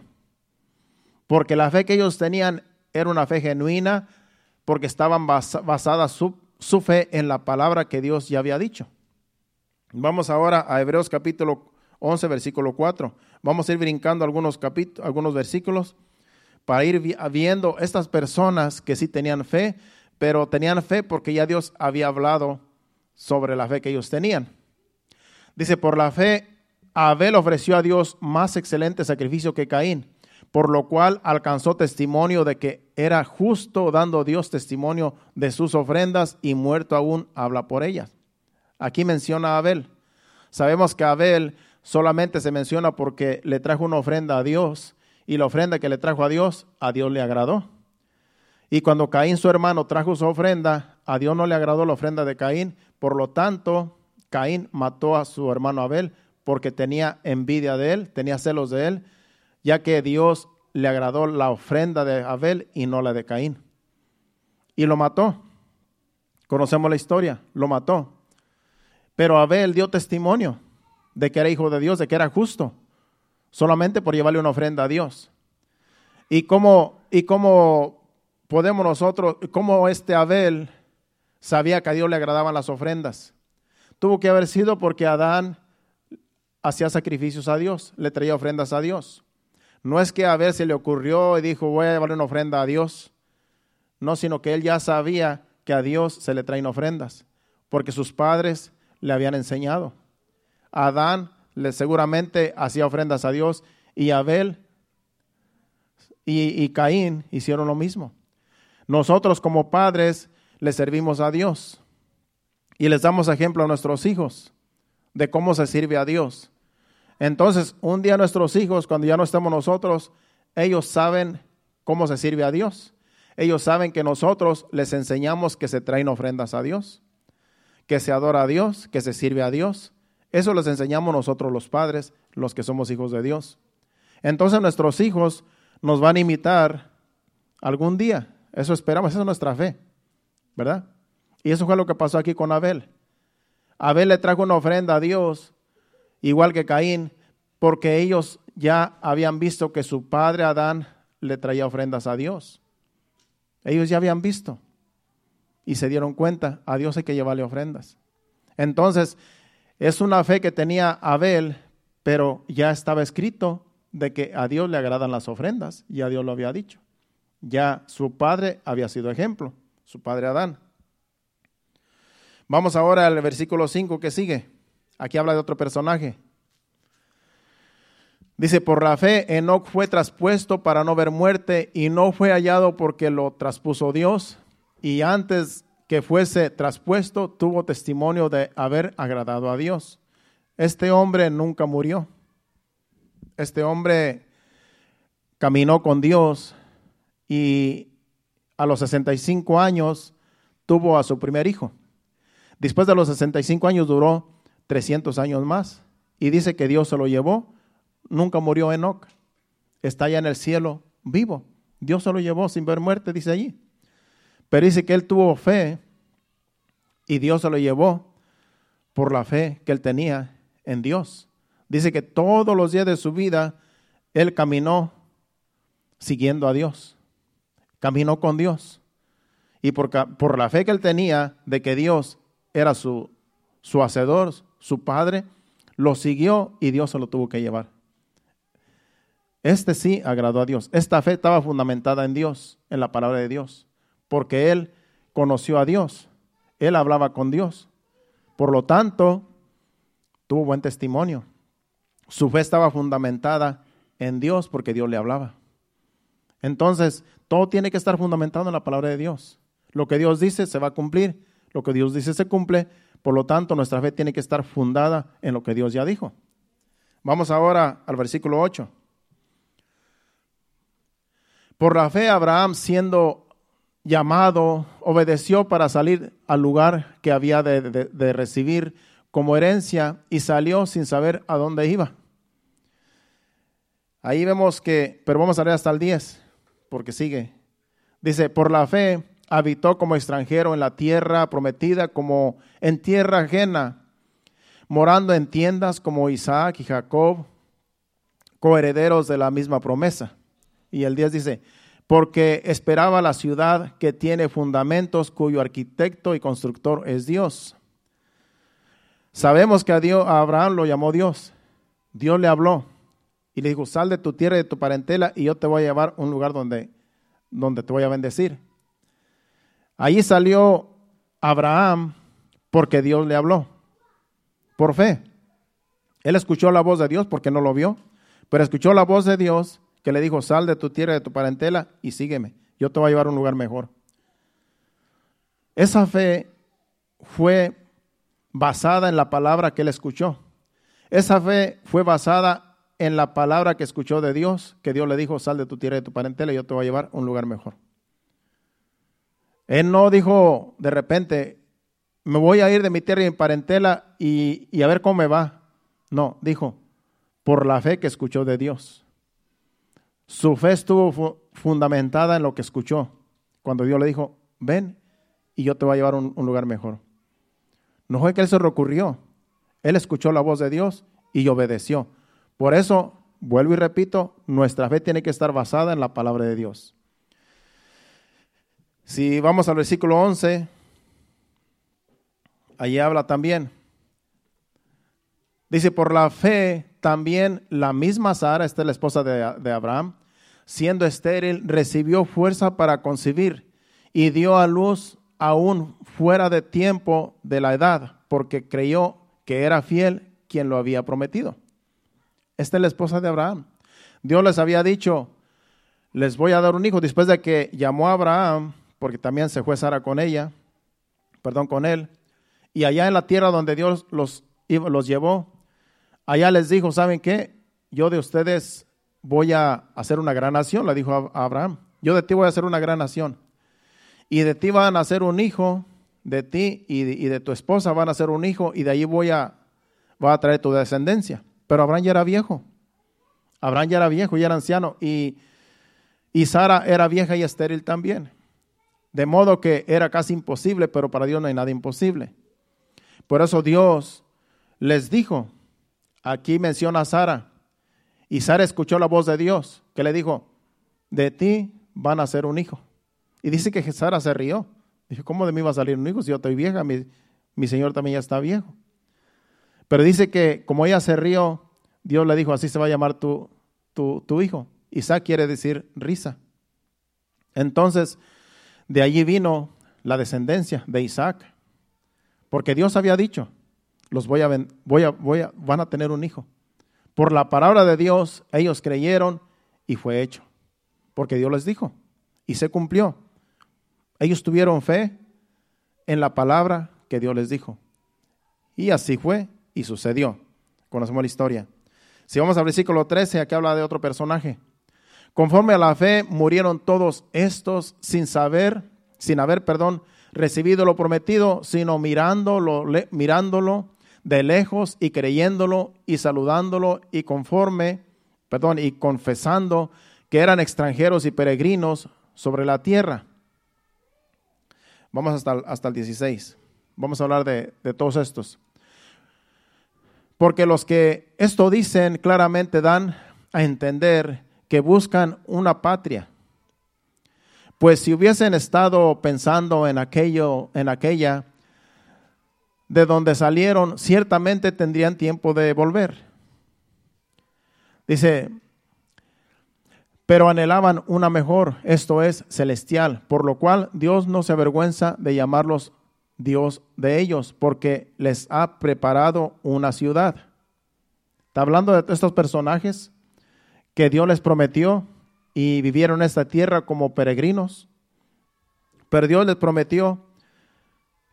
porque la fe que ellos tenían era una fe genuina, porque estaban basadas su, su fe en la palabra que Dios ya había dicho. Vamos ahora a Hebreos capítulo 11, versículo 4. Vamos a ir brincando algunos, algunos versículos para ir viendo estas personas que sí tenían fe, pero tenían fe porque ya Dios había hablado sobre la fe que ellos tenían. Dice, por la fe, Abel ofreció a Dios más excelente sacrificio que Caín, por lo cual alcanzó testimonio de que era justo, dando Dios testimonio de sus ofrendas y muerto aún habla por ellas. Aquí menciona a Abel. Sabemos que Abel solamente se menciona porque le trajo una ofrenda a Dios y la ofrenda que le trajo a Dios, a Dios le agradó. Y cuando Caín, su hermano, trajo su ofrenda, a Dios no le agradó la ofrenda de Caín. Por lo tanto, Caín mató a su hermano Abel porque tenía envidia de él, tenía celos de él, ya que Dios le agradó la ofrenda de Abel y no la de Caín. Y lo mató. Conocemos la historia, lo mató. Pero Abel dio testimonio de que era hijo de Dios, de que era justo solamente por llevarle una ofrenda a Dios. ¿Y cómo, y cómo podemos nosotros, cómo este Abel sabía que a Dios le agradaban las ofrendas? Tuvo que haber sido porque Adán hacía sacrificios a Dios, le traía ofrendas a Dios. No es que a Abel se le ocurrió y dijo, voy a llevarle una ofrenda a Dios. No, sino que él ya sabía que a Dios se le traen ofrendas, porque sus padres le habían enseñado. Adán le seguramente hacía ofrendas a Dios y Abel y, y Caín hicieron lo mismo. Nosotros como padres le servimos a Dios y les damos ejemplo a nuestros hijos de cómo se sirve a Dios. Entonces, un día nuestros hijos, cuando ya no estemos nosotros, ellos saben cómo se sirve a Dios. Ellos saben que nosotros les enseñamos que se traen ofrendas a Dios, que se adora a Dios, que se sirve a Dios. Eso les enseñamos nosotros los padres, los que somos hijos de Dios. Entonces nuestros hijos nos van a imitar algún día. Eso esperamos, esa es nuestra fe, ¿verdad? Y eso fue lo que pasó aquí con Abel. Abel le trajo una ofrenda a Dios, igual que Caín, porque ellos ya habían visto que su padre Adán le traía ofrendas a Dios. Ellos ya habían visto y se dieron cuenta, a Dios hay que llevarle ofrendas. Entonces, es una fe que tenía Abel, pero ya estaba escrito de que a Dios le agradan las ofrendas, y a Dios lo había dicho. Ya su padre había sido ejemplo, su padre Adán. Vamos ahora al versículo 5 que sigue. Aquí habla de otro personaje. Dice, por la fe Enoch fue traspuesto para no ver muerte y no fue hallado porque lo traspuso Dios y antes que fuese traspuesto tuvo testimonio de haber agradado a Dios. Este hombre nunca murió. Este hombre caminó con Dios y a los 65 años tuvo a su primer hijo. Después de los 65 años duró 300 años más y dice que Dios se lo llevó. Nunca murió Enoch. Está allá en el cielo vivo. Dios se lo llevó sin ver muerte, dice allí. Pero dice que él tuvo fe y Dios se lo llevó por la fe que él tenía en Dios. Dice que todos los días de su vida él caminó siguiendo a Dios. Caminó con Dios. Y por, por la fe que él tenía de que Dios era su, su hacedor, su padre, lo siguió y Dios se lo tuvo que llevar. Este sí agradó a Dios. Esta fe estaba fundamentada en Dios, en la palabra de Dios, porque él conoció a Dios, él hablaba con Dios. Por lo tanto, tuvo buen testimonio. Su fe estaba fundamentada en Dios porque Dios le hablaba. Entonces, todo tiene que estar fundamentado en la palabra de Dios. Lo que Dios dice se va a cumplir lo que Dios dice se cumple, por lo tanto nuestra fe tiene que estar fundada en lo que Dios ya dijo. Vamos ahora al versículo 8. Por la fe Abraham siendo llamado, obedeció para salir al lugar que había de, de recibir como herencia y salió sin saber a dónde iba. Ahí vemos que, pero vamos a leer hasta el 10, porque sigue. Dice, por la fe habitó como extranjero en la tierra prometida, como en tierra ajena, morando en tiendas como Isaac y Jacob, coherederos de la misma promesa. Y el 10 dice, porque esperaba la ciudad que tiene fundamentos, cuyo arquitecto y constructor es Dios. Sabemos que a, Dios, a Abraham lo llamó Dios. Dios le habló y le dijo, sal de tu tierra y de tu parentela y yo te voy a llevar a un lugar donde, donde te voy a bendecir. Ahí salió Abraham porque Dios le habló, por fe. Él escuchó la voz de Dios porque no lo vio, pero escuchó la voz de Dios que le dijo, sal de tu tierra, de tu parentela y sígueme. Yo te voy a llevar a un lugar mejor. Esa fe fue basada en la palabra que él escuchó. Esa fe fue basada en la palabra que escuchó de Dios, que Dios le dijo, sal de tu tierra, de tu parentela y yo te voy a llevar a un lugar mejor. Él no dijo de repente, me voy a ir de mi tierra y mi parentela y, a ver cómo me va. No, dijo, por la fe que escuchó de Dios. Su fe estuvo fundamentada en lo que escuchó. Cuando Dios le dijo, ven y yo te voy a llevar a un, un lugar mejor. No fue que él se recurrió. Él escuchó la voz de Dios y obedeció. Por eso, vuelvo y repito, nuestra fe tiene que estar basada en la palabra de Dios. Si vamos al versículo 11, allí habla también. Dice, por la fe también la misma Sara, esta es la esposa de, de Abraham, siendo estéril, recibió fuerza para concebir y dio a luz aún fuera de tiempo de la edad, porque creyó que era fiel quien lo había prometido. Esta es la esposa de Abraham. Dios les había dicho, les voy a dar un hijo. Después de que llamó a Abraham, porque también se fue Sara con ella, perdón, con él. Y allá en la tierra donde Dios los, los llevó, allá les dijo, ¿saben qué? Yo de ustedes voy a hacer una gran nación, le dijo a Abraham. Yo de ti voy a hacer una gran nación. Y de ti van a nacer un hijo, de ti y de, tu esposa van a ser un hijo, y de ahí voy a, voy a traer tu descendencia. Pero Abraham ya era viejo. Abraham ya era viejo, ya era anciano. Y, y Sara era vieja y estéril también. De modo que era casi imposible, pero para Dios no hay nada imposible. Por eso Dios les dijo, aquí menciona a Sara, y Sara escuchó la voz de Dios, que le dijo, de ti van a ser un hijo. Y dice que Sara se rió. Dijo, ¿cómo de mí va a salir un hijo si yo estoy vieja? Mi, mi señor también ya está viejo. Pero dice que como ella se rió, Dios le dijo, así se va a llamar tu, tu, tu hijo. Isaac quiere decir risa. Entonces, de allí vino la descendencia de Isaac, porque Dios había dicho, los voy a, voy a, voy a, van a tener un hijo. Por la palabra de Dios, ellos creyeron y fue hecho, porque Dios les dijo y se cumplió. Ellos tuvieron fe en la palabra que Dios les dijo. Y así fue y sucedió. Conocemos la historia. Si vamos al versículo 13, aquí habla de otro personaje. Conforme a la fe murieron todos estos sin saber, sin haber, perdón, recibido lo prometido, sino mirándolo, mirándolo de lejos y creyéndolo y saludándolo y conforme, perdón, y confesando que eran extranjeros y peregrinos sobre la tierra. Vamos hasta, hasta el 16. Vamos a hablar de, de todos estos. Porque los que esto dicen claramente dan a entender buscan una patria. Pues si hubiesen estado pensando en aquello, en aquella de donde salieron, ciertamente tendrían tiempo de volver. Dice, pero anhelaban una mejor, esto es celestial, por lo cual Dios no se avergüenza de llamarlos Dios de ellos, porque les ha preparado una ciudad. Está hablando de estos personajes que Dios les prometió y vivieron en esta tierra como peregrinos. Pero Dios les prometió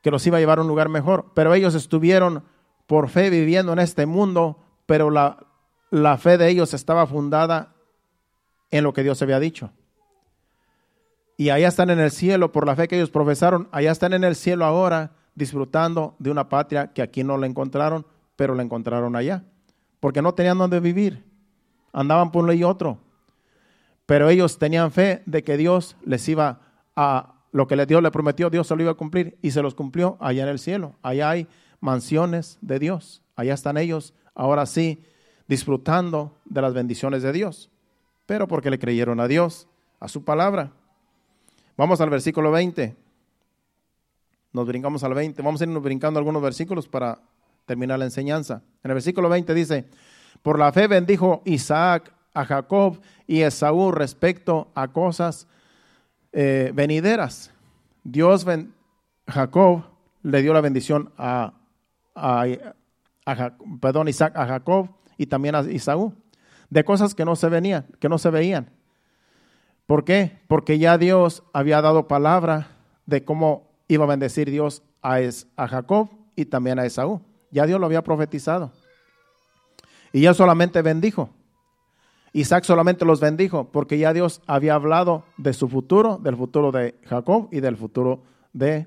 que los iba a llevar a un lugar mejor. Pero ellos estuvieron por fe viviendo en este mundo, pero la, la fe de ellos estaba fundada en lo que Dios había dicho. Y allá están en el cielo por la fe que ellos profesaron, allá están en el cielo ahora disfrutando de una patria que aquí no la encontraron, pero la encontraron allá, porque no tenían donde vivir, andaban por uno y otro. Pero ellos tenían fe de que Dios les iba a, lo que Dios le prometió, Dios se lo iba a cumplir y se los cumplió allá en el cielo. Allá hay mansiones de Dios, allá están ellos, ahora sí, disfrutando de las bendiciones de Dios pero porque le creyeron a Dios, a su palabra. Vamos al versículo 20. Nos brincamos al 20. Vamos a irnos brincando algunos versículos para terminar la enseñanza. En el versículo 20 dice, por la fe bendijo Isaac a Jacob y Esaú respecto a cosas eh, venideras. Dios, Jacob le dio la bendición a, a, perdón, Isaac a Jacob y también a Esaú de cosas que no se venían, que no se veían. ¿Por qué? Porque ya Dios había dado palabra de cómo iba a bendecir Dios a, a Jacob y también a Esaú. Ya Dios lo había profetizado. Y ya solamente bendijo. Isaac solamente los bendijo porque ya Dios había hablado de su futuro, del futuro de Jacob y del futuro de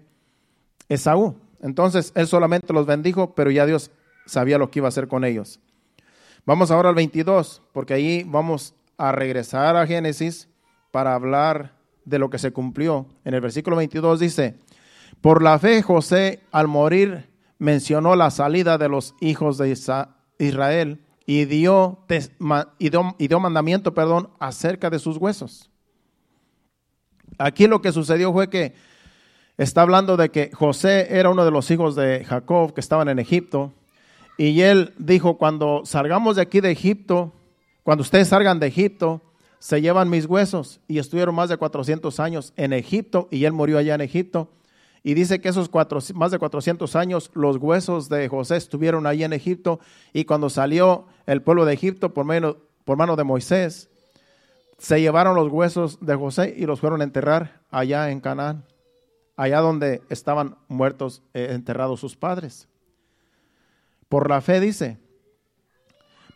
Esaú. Entonces él solamente los bendijo, pero ya Dios sabía lo que iba a hacer con ellos. Vamos ahora al 22, porque ahí vamos a regresar a Génesis para hablar de lo que se cumplió. En el versículo 22 dice, por la fe José al morir mencionó la salida de los hijos de Israel y dio, y dio, mandamiento perdón, acerca de sus huesos. Aquí lo que sucedió fue que está hablando de que José era uno de los hijos de Jacob que estaban en Egipto y él dijo, cuando salgamos de aquí de Egipto, cuando ustedes salgan de Egipto, se llevan mis huesos. Y estuvieron más de 400 años en Egipto y él murió allá en Egipto. Y dice que esos cuatro, más de 400 años los huesos de José estuvieron ahí en Egipto. Y cuando salió el pueblo de Egipto por, mano, por mano de Moisés, se llevaron los huesos de José y los fueron a enterrar allá en Canaán, allá donde estaban muertos, eh, enterrados sus padres. Por la fe dice.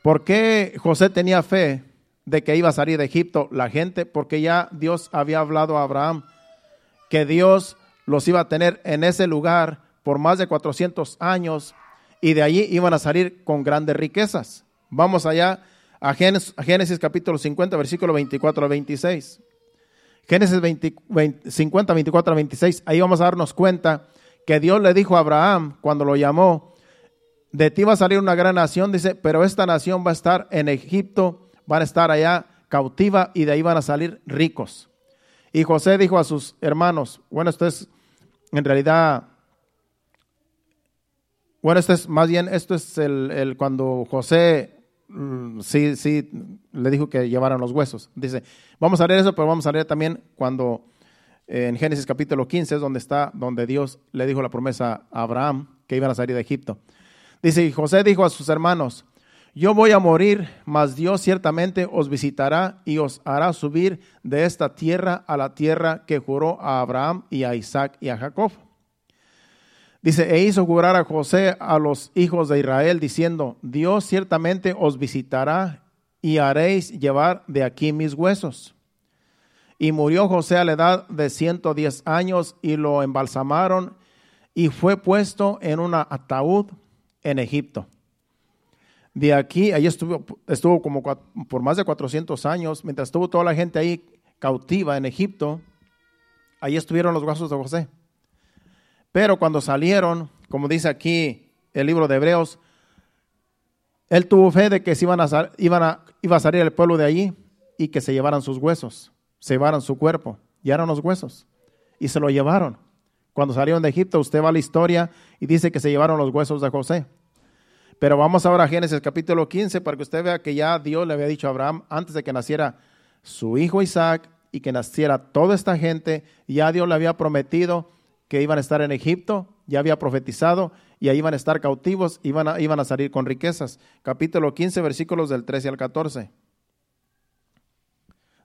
¿Por qué José tenía fe de que iba a salir de Egipto la gente? Porque ya Dios había hablado a Abraham que Dios los iba a tener en ese lugar por más de 400 años y de allí iban a salir con grandes riquezas. Vamos allá a Génesis, capítulo 50, versículo 24 al 26. Génesis 50, 24 al 26, ahí vamos a darnos cuenta que Dios le dijo a Abraham cuando lo llamó, de ti va a salir una gran nación, dice, pero esta nación va a estar en Egipto, van a estar allá cautiva y de ahí van a salir ricos. Y José dijo a sus hermanos, bueno, esto es en realidad, bueno, esto es más bien, esto es el, cuando José mm, sí, sí, le dijo que llevaran los huesos. Dice, vamos a leer eso, pero vamos a leer también cuando en Génesis capítulo 15 es donde está, donde Dios le dijo la promesa a Abraham que iban a salir de Egipto. Dice, y José dijo a sus hermanos, yo voy a morir, mas Dios ciertamente os visitará y os hará subir de esta tierra a la tierra que juró a Abraham y a Isaac y a Jacob. Dice, e hizo jurar a José a los hijos de Israel, diciendo, Dios ciertamente os visitará y haréis llevar de aquí mis huesos. Y murió José a la edad de 110 años y lo embalsamaron y fue puesto en un ataúd en Egipto. De aquí, ahí estuvo, estuvo como por más de 400 años, mientras estuvo toda la gente ahí cautiva en Egipto, ahí estuvieron los huesos de José. Pero cuando salieron, como dice aquí el libro de Hebreos, él tuvo fe de que se iban a, iban a, iba a salir el pueblo de allí y que se llevaran sus huesos se llevaron su cuerpo, y eran los huesos, y se lo llevaron. Cuando salieron de Egipto, usted va a la historia y dice que se llevaron los huesos de José. Pero vamos ahora a Génesis capítulo 15 para que usted vea que ya Dios le había dicho a Abraham antes de que naciera su hijo Isaac y que naciera toda esta gente, ya Dios le había prometido que iban a estar en Egipto, ya había profetizado y ahí iban a estar cautivos, iban a, iban a salir con riquezas. Capítulo 15, versículos del 13 al 14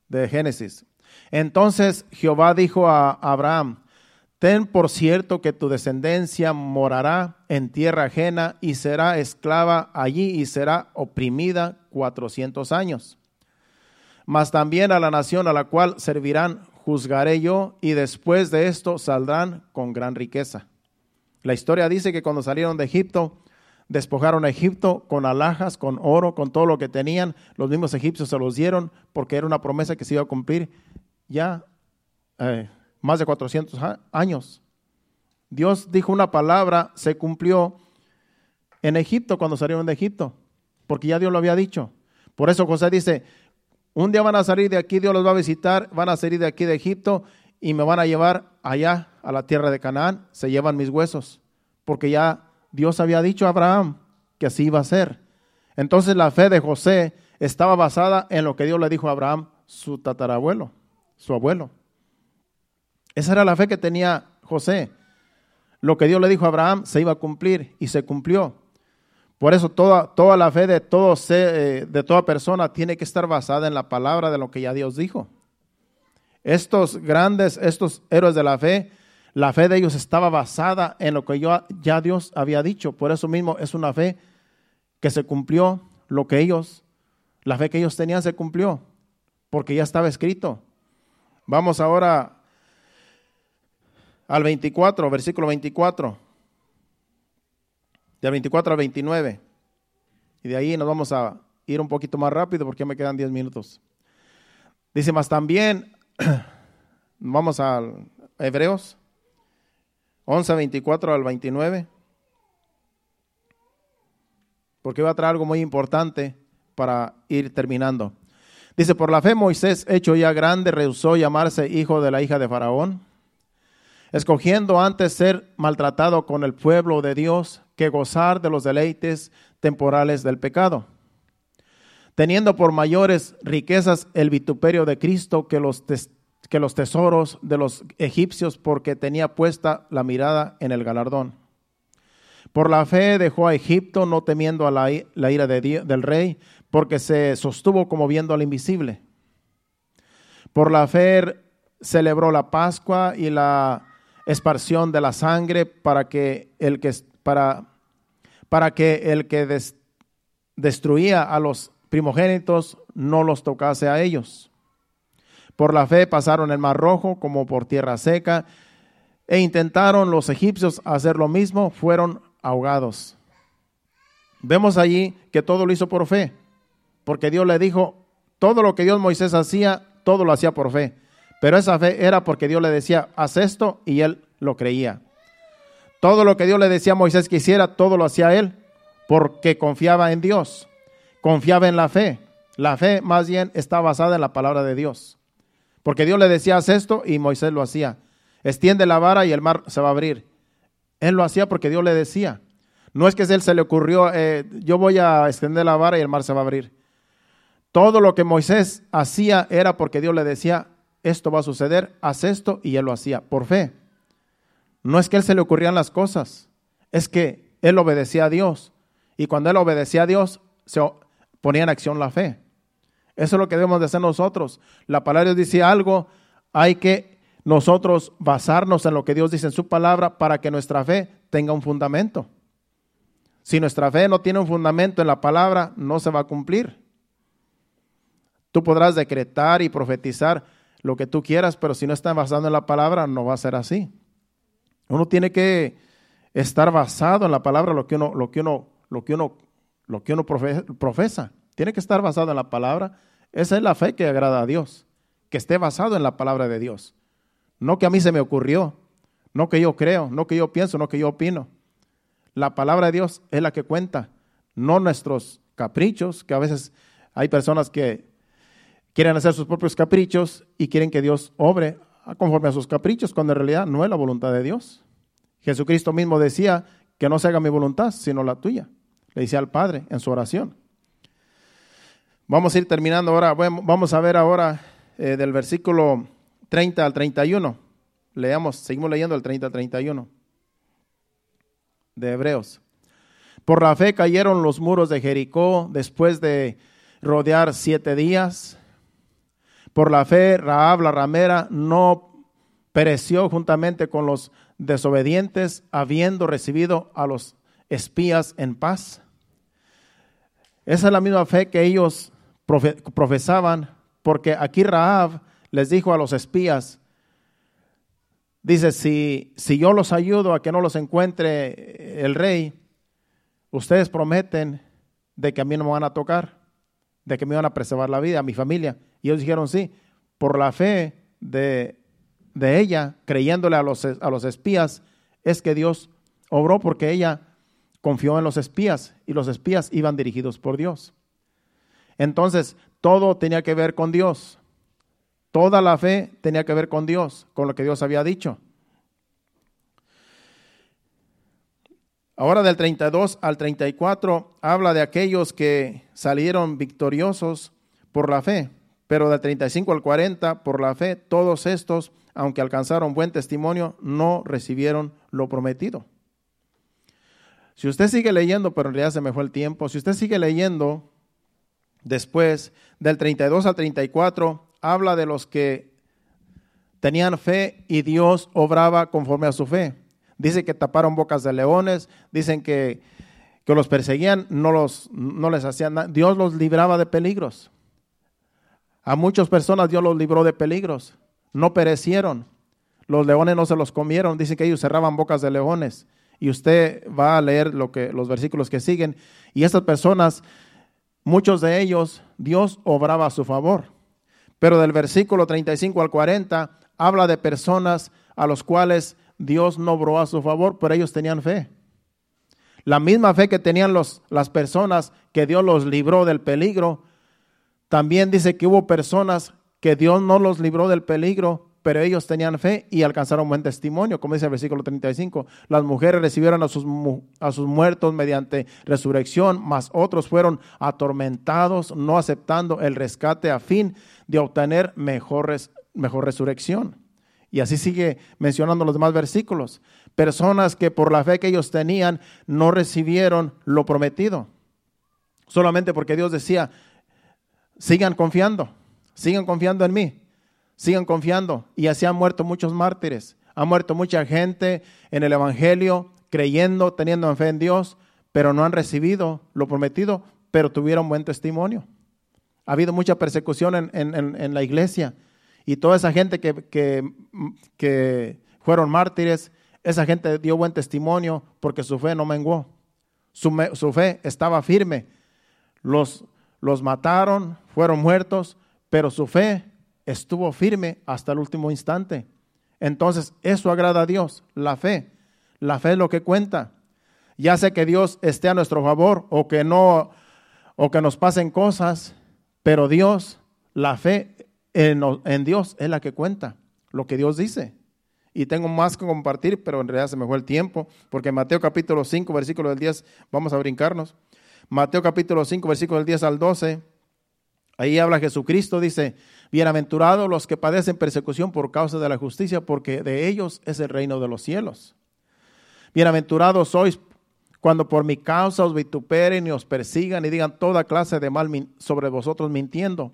de Génesis. Entonces Jehová dijo a Abraham, ten por cierto que tu descendencia morará en tierra ajena y será esclava allí y será oprimida cuatrocientos años. Mas también a la nación a la cual servirán juzgaré yo y después de esto saldrán con gran riqueza. La historia dice que cuando salieron de Egipto, despojaron a Egipto con alhajas, con oro, con todo lo que tenían. Los mismos egipcios se los dieron porque era una promesa que se iba a cumplir ya eh, más de 400 años. Dios dijo una palabra, se cumplió en Egipto cuando salieron de Egipto, porque ya Dios lo había dicho. Por eso José dice, un día van a salir de aquí, Dios los va a visitar, van a salir de aquí de Egipto y me van a llevar allá a la tierra de Canaán, se llevan mis huesos, porque ya Dios había dicho a Abraham que así iba a ser. Entonces la fe de José estaba basada en lo que Dios le dijo a Abraham, su tatarabuelo, su abuelo. Esa era la fe que tenía José. Lo que Dios le dijo a Abraham se iba a cumplir y se cumplió. Por eso toda, toda la fe de, todo eh, de toda persona tiene que estar basada en la palabra de lo que ya Dios dijo. Estos grandes, estos héroes de la fe, la fe de ellos estaba basada en lo que ya Dios había dicho. Por eso mismo es una fe que se cumplió. Lo que ellos, la fe que ellos tenían se cumplió. Porque ya estaba escrito. Vamos ahora al 24, versículo 24. Del 24 al 29. Y de ahí nos vamos a ir un poquito más rápido porque me quedan 10 minutos. Dice más también, (clears throat) vamos a Hebreos 11, 24 al 29. Porque va a traer algo muy importante para ir terminando. Dice, por la fe Moisés, hecho ya grande, rehusó llamarse hijo de la hija de Faraón, escogiendo antes ser maltratado con el pueblo de Dios que gozar de los deleites temporales del pecado, teniendo por mayores riquezas el vituperio de Cristo que los que los tesoros de los egipcios porque tenía puesta la mirada en el galardón. Por la fe dejó a Egipto no temiendo a la, ira del rey porque se sostuvo como viendo al invisible. Por la fe celebró la Pascua y la esparción de la sangre para que el que, para, para que, el que destruía a los primogénitos no los tocase a ellos por la fe pasaron el mar rojo como por tierra seca e intentaron los egipcios hacer lo mismo, fueron ahogados. Vemos allí que todo lo hizo por fe, porque Dios le dijo, todo lo que Dios Moisés hacía, todo lo hacía por fe. Pero esa fe era porque Dios le decía, haz esto, y él lo creía. Todo lo que Dios le decía a Moisés que hiciera, todo lo hacía él, porque confiaba en Dios, confiaba en la fe. La fe más bien está basada en la palabra de Dios. Porque Dios le decía, haz esto y Moisés lo hacía. Extiende la vara y el mar se va a abrir. Él lo hacía porque Dios le decía. No es que a él se le ocurrió, eh, yo voy a extender la vara y el mar se va a abrir. Todo lo que Moisés hacía era porque Dios le decía, esto va a suceder, haz esto, y él lo hacía, por fe. No es que a él se le ocurrían las cosas, es que él obedecía a Dios. Y cuando él obedecía a Dios, se ponía en acción la fe. Eso es lo que debemos de hacer nosotros. La palabra dice algo, hay que nosotros basarnos en lo que Dios dice en su palabra para que nuestra fe tenga un fundamento. Si nuestra fe no tiene un fundamento en la palabra, no se va a cumplir. Tú podrás decretar y profetizar lo que tú quieras, pero si no está basado en la palabra, no va a ser así. Uno tiene que estar basado en la palabra, lo que uno, lo que uno, lo que uno, lo que uno profesa. Tiene que estar basado en la palabra. Esa es la fe que agrada a Dios, que esté basado en la palabra de Dios. No que a mí se me ocurrió, no que yo creo, no que yo pienso, no que yo opino. La palabra de Dios es la que cuenta, no nuestros caprichos, que a veces hay personas que quieren hacer sus propios caprichos y quieren que Dios obre conforme a sus caprichos, cuando en realidad no es la voluntad de Dios. Jesucristo mismo decía que no se haga mi voluntad, sino la tuya. Le decía al Padre en su oración. Vamos a ir terminando ahora, vamos a ver ahora eh, del versículo 30 al 31. Leamos, seguimos leyendo el 30 al 31 de Hebreos. Por la fe cayeron los muros de Jericó después de rodear siete días. Por la fe, Raab la ramera no pereció juntamente con los desobedientes, habiendo recibido a los espías en paz. Esa es la misma fe que ellos profesaban, porque aquí Raab les dijo a los espías, Dice, si, si yo los ayudo a que no los encuentre el rey, ustedes prometen de que a mí no me van a tocar, de que me van a preservar la vida, a mi familia. Y ellos dijeron, sí, por la fe de, de ella, creyéndole a los, a los espías, es que Dios obró porque ella confió en los espías y los espías iban dirigidos por Dios. Entonces, todo tenía que ver con Dios. Toda la fe tenía que ver con Dios, con lo que Dios había dicho. Ahora del 32 al 34 habla de aquellos que salieron victoriosos por la fe, pero del 35 al 40 por la fe, todos estos, aunque alcanzaron buen testimonio, no recibieron lo prometido. Si usted sigue leyendo, pero en realidad se me fue el tiempo, si usted sigue leyendo después del 32 al 34, habla de los que tenían fe y Dios obraba conforme a su fe. Dice que taparon bocas de leones, dicen que, que los perseguían, no, los, no les hacían nada. Dios los libraba de peligros. A muchas personas Dios los libró de peligros. No perecieron. Los leones no se los comieron. Dicen que ellos cerraban bocas de leones. Y usted va a leer lo que, los versículos que siguen. Y estas personas, muchos de ellos, Dios obraba a su favor. Pero del versículo 35 al 40 habla de personas a los cuales Dios no obró a su favor, pero ellos tenían fe. La misma fe que tenían los, las personas que Dios los libró del peligro, también dice que hubo personas que Dios no los libró del peligro, pero ellos tenían fe y alcanzaron buen testimonio, como dice el versículo 35. Las mujeres recibieron a sus, a sus muertos mediante resurrección, mas otros fueron atormentados, no aceptando el rescate a fin de obtener mejor, mejor resurrección. Y así sigue mencionando los demás versículos. Personas que por la fe que ellos tenían no recibieron lo prometido. Solamente porque Dios decía, sigan confiando, sigan confiando en mí, sigan confiando. Y así han muerto muchos mártires. Ha muerto mucha gente en el Evangelio, creyendo, teniendo fe en Dios, pero no han recibido lo prometido, pero tuvieron buen testimonio. Ha habido mucha persecución en, en, la iglesia y toda esa gente que, que, fueron mártires, esa gente dio buen testimonio porque su fe no menguó. Su, su fe estaba firme. Los, los mataron, fueron muertos, pero su fe estuvo firme hasta el último instante. Entonces, eso agrada a Dios, la fe. La fe es lo que cuenta. Ya sea que Dios esté a nuestro favor o que no, o que nos pasen cosas, pero Dios, la fe en, Dios es la que cuenta, lo que Dios dice. y tengo más que compartir, pero en realidad se me fue el tiempo, porque en Mateo capítulo 5, versículo del 10, vamos a brincarnos. Mateo capítulo 5, versículo del 10 al 12, ahí habla Jesucristo, dice, bienaventurados los que padecen persecución por causa de la justicia, porque de ellos es el reino de los cielos. Bienaventurados sois cuando por mi causa os vituperen y os persigan y digan toda clase de mal sobre vosotros mintiendo.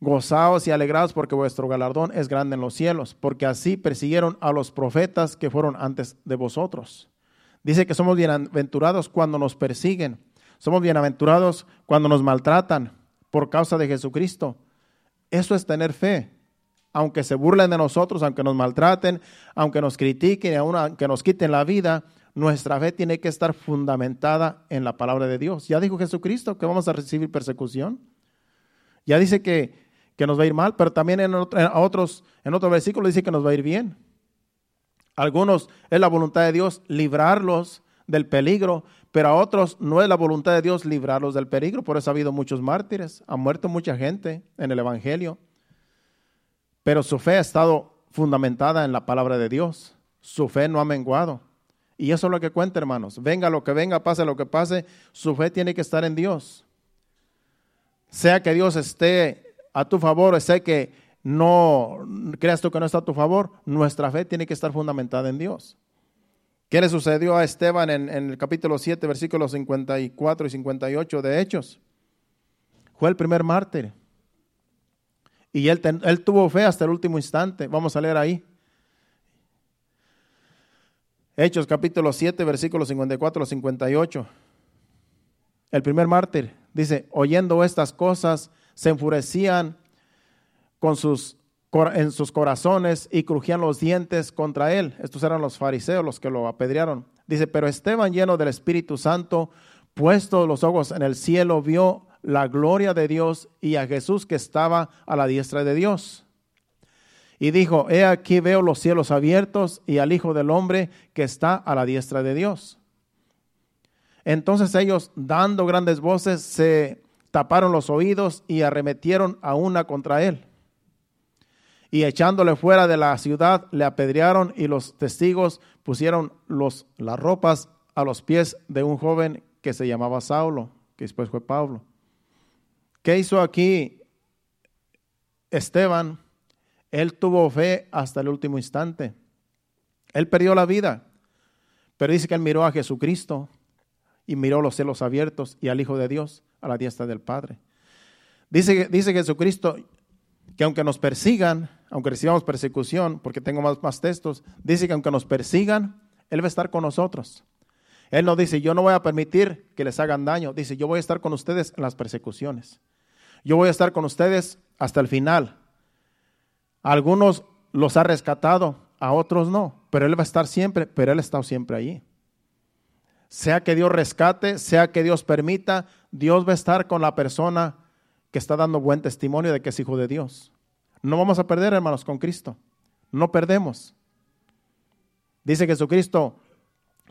Gozaos y alegraos porque vuestro galardón es grande en los cielos, porque así persiguieron a los profetas que fueron antes de vosotros. Dice que somos bienaventurados cuando nos persiguen, somos bienaventurados cuando nos maltratan por causa de Jesucristo. Eso es tener fe. Aunque se burlen de nosotros, aunque nos maltraten, aunque nos critiquen, aunque nos quiten la vida, nuestra fe tiene que estar fundamentada en la palabra de Dios. Ya dijo Jesucristo que vamos a recibir persecución. Ya dice que, nos va a ir mal, pero también en, otros, en otro versículo dice que nos va a ir bien. Algunos es la voluntad de Dios librarlos del peligro, pero a otros no es la voluntad de Dios librarlos del peligro. Por eso ha habido muchos mártires, ha muerto mucha gente en el Evangelio. Pero su fe ha estado fundamentada en la palabra de Dios. Su fe no ha menguado. Y eso es lo que cuenta, hermanos. Venga lo que venga, pase lo que pase, su fe tiene que estar en Dios. Sea que Dios esté a tu favor, sea que no creas tú que no está a tu favor, nuestra fe tiene que estar fundamentada en Dios. ¿Qué le sucedió a Esteban en, el capítulo 7, versículos 54 y 58 de Hechos? Fue el primer mártir. Y él, tuvo fe hasta el último instante. Vamos a leer ahí. Hechos capítulo 7, versículos 54 al 58. El primer mártir dice, oyendo estas cosas, se enfurecían con sus, en sus corazones y crujían los dientes contra él. Estos eran los fariseos los que lo apedrearon. Dice, pero Esteban lleno del Espíritu Santo, puesto los ojos en el cielo, vio la gloria de Dios y a Jesús que estaba a la diestra de Dios y dijo, he aquí veo los cielos abiertos y al Hijo del Hombre que está a la diestra de Dios. Entonces ellos, dando grandes voces, se taparon los oídos y arremetieron a una contra él. Y echándole fuera de la ciudad, le apedrearon y los testigos pusieron los, las ropas a los pies de un joven que se llamaba Saulo, que después fue Pablo. ¿Qué hizo aquí Esteban? Él tuvo fe hasta el último instante. Él perdió la vida, pero dice que él miró a Jesucristo y miró los cielos abiertos y al Hijo de Dios a la diestra del Padre. Dice, dice Jesucristo que aunque nos persigan, aunque recibamos persecución, porque tengo más, más textos, dice que aunque nos persigan, Él va a estar con nosotros. Él no dice, yo no voy a permitir que les hagan daño. Dice, yo voy a estar con ustedes en las persecuciones. Yo voy a estar con ustedes hasta el final algunos los ha rescatado, a otros no, pero Él va a estar siempre, pero Él ha estado siempre allí. Sea que Dios rescate, sea que Dios permita, Dios va a estar con la persona que está dando buen testimonio de que es hijo de Dios. No vamos a perder, hermanos, con Cristo. No perdemos. Dice Jesucristo,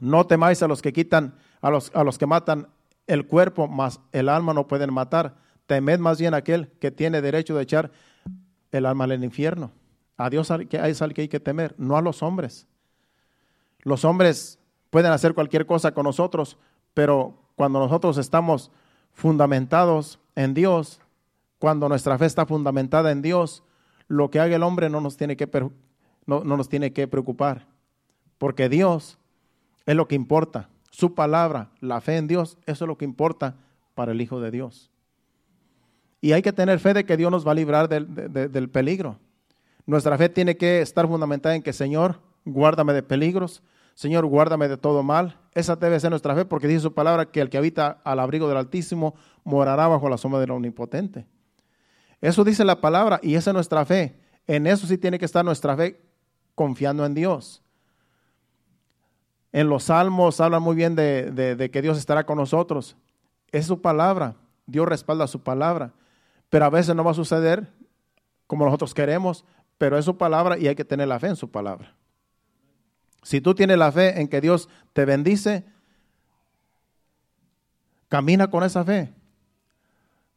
no temáis a los que quitan, a los, a los que matan el cuerpo, mas el alma no pueden matar. Temed más bien aquel que tiene derecho de echar el alma al infierno. A Dios es al que hay que temer, no a los hombres. Los hombres pueden hacer cualquier cosa con nosotros, pero cuando nosotros estamos fundamentados en Dios, cuando nuestra fe está fundamentada en Dios, lo que haga el hombre no nos tiene que, no, no nos tiene que preocupar, porque Dios es lo que importa. Su palabra, la fe en Dios, eso es lo que importa para el Hijo de Dios. Y hay que tener fe de que Dios nos va a librar del, peligro. Nuestra fe tiene que estar fundamentada en que, Señor, guárdame de peligros, Señor, guárdame de todo mal. Esa debe ser nuestra fe porque dice su palabra que el que habita al abrigo del Altísimo morará bajo la sombra del Omnipotente. Eso dice la palabra y esa es nuestra fe. En eso sí tiene que estar nuestra fe confiando en Dios. En los salmos hablan muy bien de, de que Dios estará con nosotros. Es su palabra. Dios respalda su palabra pero a veces no va a suceder como nosotros queremos, pero es su palabra y hay que tener la fe en su palabra. Si tú tienes la fe en que Dios te bendice, camina con esa fe.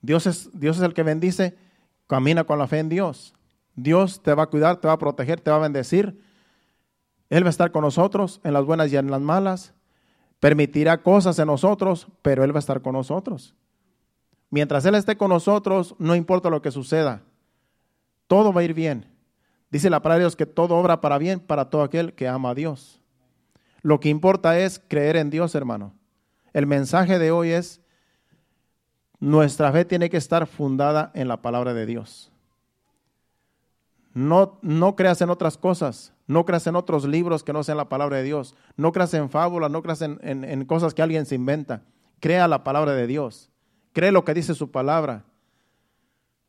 Dios es, Dios es el que bendice, camina con la fe en Dios. Dios te va a cuidar, te va a proteger, te va a bendecir Él va a estar con nosotros en las buenas y en las malas. Permitirá cosas en nosotros, pero Él va a estar con nosotros. Mientras Él esté con nosotros, no importa lo que suceda, todo va a ir bien. Dice la palabra de Dios que todo obra para bien para todo aquel que ama a Dios. Lo que importa es creer en Dios, hermano. El mensaje de hoy es, nuestra fe tiene que estar fundada en la palabra de Dios. No, no creas en otras cosas, no creas en otros libros que no sean la palabra de Dios, no creas en fábulas, no creas en, en cosas que alguien se inventa. Crea la palabra de Dios, cree lo que dice su palabra.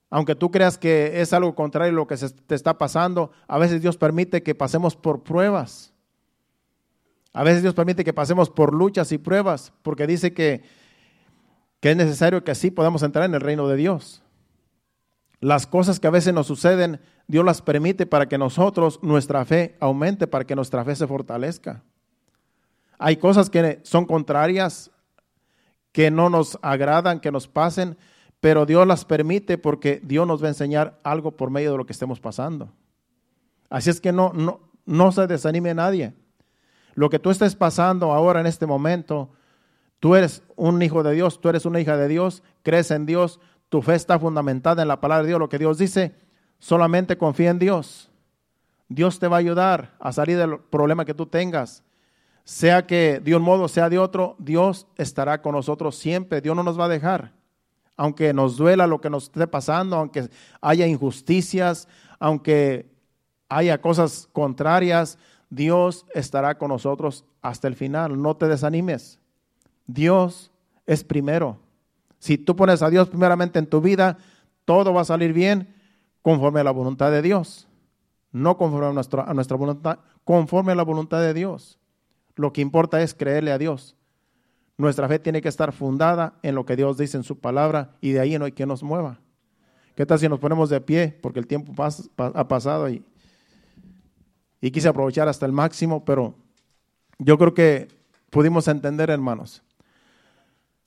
Aunque tú creas que es algo contrario a lo que te está pasando, a veces Dios permite que pasemos por pruebas. A veces Dios permite que pasemos por luchas y pruebas, porque dice que, que es necesario que así podamos entrar en el reino de Dios. Las cosas que a veces nos suceden, Dios las permite para que nosotros, nuestra fe aumente, para que nuestra fe se fortalezca. Hay cosas que son contrarias, que no nos agradan, que nos pasen, pero Dios las permite porque Dios nos va a enseñar algo por medio de lo que estemos pasando. Así es que no, no, no se desanime nadie. Lo que tú estés pasando ahora en este momento, tú eres un hijo de Dios, tú eres una hija de Dios, crees en Dios, tu fe está fundamentada en la palabra de Dios, lo que Dios dice, solamente confía en Dios. Dios te va a ayudar a salir del problema que tú tengas. Sea que de un modo, sea de otro, Dios estará con nosotros siempre. Dios no nos va a dejar aunque nos duela lo que nos esté pasando, aunque haya injusticias, aunque haya cosas contrarias, Dios estará con nosotros hasta el final. No te desanimes. Dios es primero. Si tú pones a Dios primeramente en tu vida, todo va a salir bien conforme a la voluntad de Dios. No conforme a nuestra, a nuestra voluntad, conforme a la voluntad de Dios. Lo que importa es creerle a Dios. Nuestra fe tiene que estar fundada en lo que Dios dice en su palabra y de ahí no hay quien nos mueva. ¿Qué tal si nos ponemos de pie? Porque el tiempo ha pasado y, y quise aprovechar hasta el máximo, pero yo creo que pudimos entender, hermanos.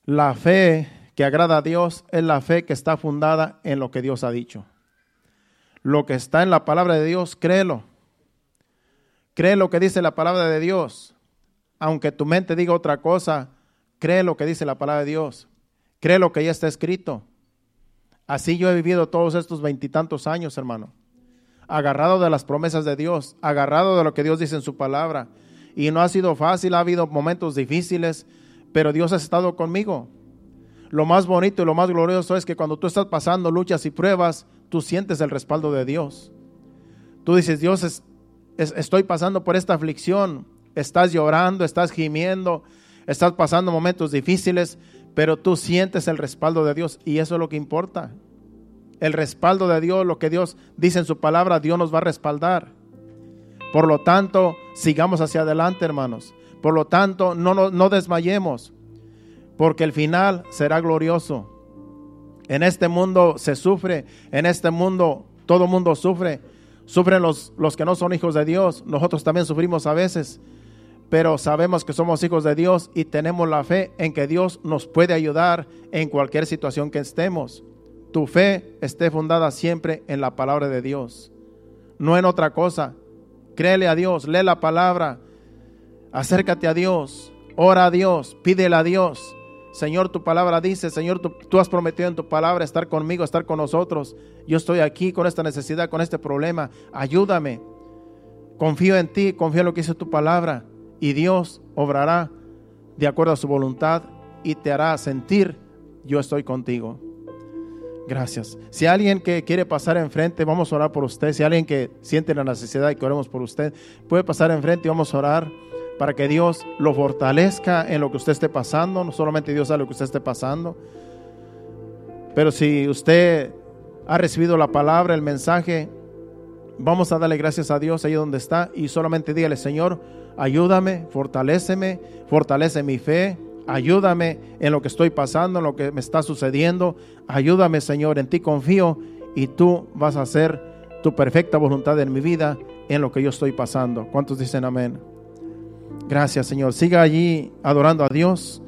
La fe que agrada a Dios es la fe que está fundada en lo que Dios ha dicho. Lo que está en la palabra de Dios, créelo. Cree lo que dice la palabra de Dios. Aunque tu mente diga otra cosa, Cree lo que dice la palabra de Dios. Cree lo que ya está escrito. Así yo he vivido todos estos veintitantos años, hermano. Agarrado de las promesas de Dios, agarrado de lo que Dios dice en su palabra. Y no ha sido fácil, ha habido momentos difíciles, pero Dios ha estado conmigo. Lo más bonito y lo más glorioso es que cuando tú estás pasando luchas y pruebas, tú sientes el respaldo de Dios. Tú dices, Dios, estoy pasando por esta aflicción. Estás llorando, estás gimiendo, estás pasando momentos difíciles, pero tú sientes el respaldo de Dios y eso es lo que importa. El respaldo de Dios, lo que Dios dice en su palabra, Dios nos va a respaldar. Por lo tanto, sigamos hacia adelante, hermanos. Por lo tanto, no, desmayemos, porque el final será glorioso. En este mundo se sufre, en este mundo todo mundo sufre. Sufren los, los que no son hijos de Dios, nosotros también sufrimos a veces pero sabemos que somos hijos de Dios y tenemos la fe en que Dios nos puede ayudar en cualquier situación que estemos. Tu fe esté fundada siempre en la palabra de Dios, no en otra cosa. Créele a Dios, lee la palabra, acércate a Dios, ora a Dios, pídele a Dios. Señor, tu palabra dice, Señor, tú, has prometido en tu palabra estar conmigo, estar con nosotros. Yo estoy aquí con esta necesidad, con este problema. Ayúdame. Confío en ti, confío en lo que dice tu palabra y Dios obrará de acuerdo a su voluntad y te hará sentir, yo estoy contigo. Gracias. Si alguien que quiere pasar enfrente, vamos a orar por usted. Si alguien que siente la necesidad y que oremos por usted, puede pasar enfrente y vamos a orar para que Dios lo fortalezca en lo que usted esté pasando. No solamente Dios sabe lo que usted esté pasando, pero si usted ha recibido la palabra, el mensaje, vamos a darle gracias a Dios ahí donde está y solamente dígale, Señor, ayúdame, fortaléceme, fortalece mi fe, ayúdame en lo que estoy pasando, en lo que me está sucediendo, ayúdame Señor, en ti confío y tú vas a hacer tu perfecta voluntad en mi vida, en lo que yo estoy pasando. ¿Cuántos dicen amén? Gracias Señor. Siga allí adorando a Dios,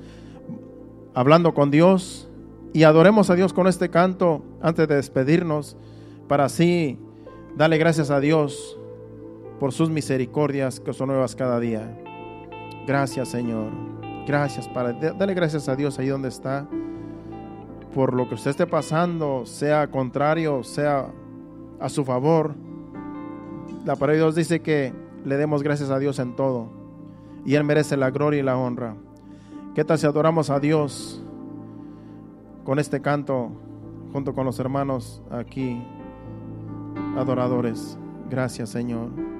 hablando con Dios y adoremos a Dios con este canto antes de despedirnos para así darle gracias a Dios por sus misericordias que son nuevas cada día. Gracias, Señor. Gracias, Padre. Dale gracias a Dios ahí donde está. Por lo que usted esté pasando, sea contrario, sea a su favor. La palabra de Dios dice que le demos gracias a Dios en todo. Y Él merece la gloria y la honra. ¿Qué tal si adoramos a Dios con este canto junto con los hermanos aquí, adoradores? Gracias, Señor.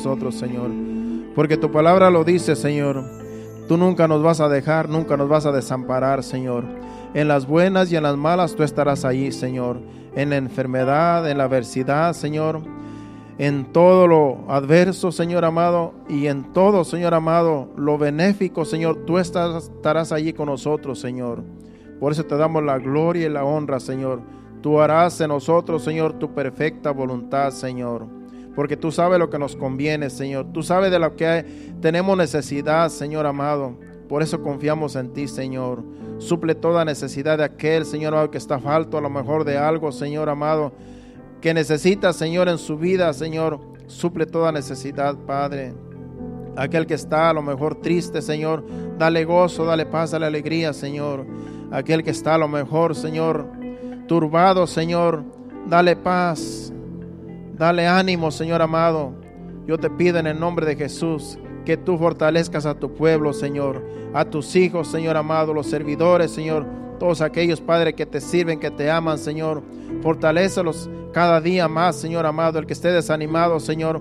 Nosotros, Señor. Porque tu palabra lo dice, Señor. Tú nunca nos vas a dejar, nunca nos vas a desamparar, Señor. En las buenas y en las malas tú estarás allí, Señor. En la enfermedad, en la adversidad, Señor. En todo lo adverso, Señor amado, y en todo, Señor amado, lo benéfico, Señor, tú estarás allí con nosotros, Señor. Por eso te damos la gloria y la honra, Señor. Tú harás en nosotros, Señor, tu perfecta voluntad, Señor porque tú sabes lo que nos conviene, Señor. Tú sabes de lo que tenemos necesidad, Señor amado. Por eso confiamos en ti, Señor. Suple toda necesidad de aquel, Señor amado, que está falto a lo mejor de algo, Señor amado, que necesita, Señor, en su vida, Señor. Suple toda necesidad, Padre. Aquel que está a lo mejor triste, Señor, dale gozo, dale paz, dale alegría, Señor. Aquel que está a lo mejor, Señor, turbado, Señor, dale paz. Dale ánimo, Señor amado. Yo te pido en el nombre de Jesús que tú fortalezcas a tu pueblo, Señor, a tus hijos, Señor amado, los servidores, Señor, todos aquellos, Padre, que te sirven, que te aman, Señor. Fortalécelos cada día más, Señor amado. El que esté desanimado, Señor,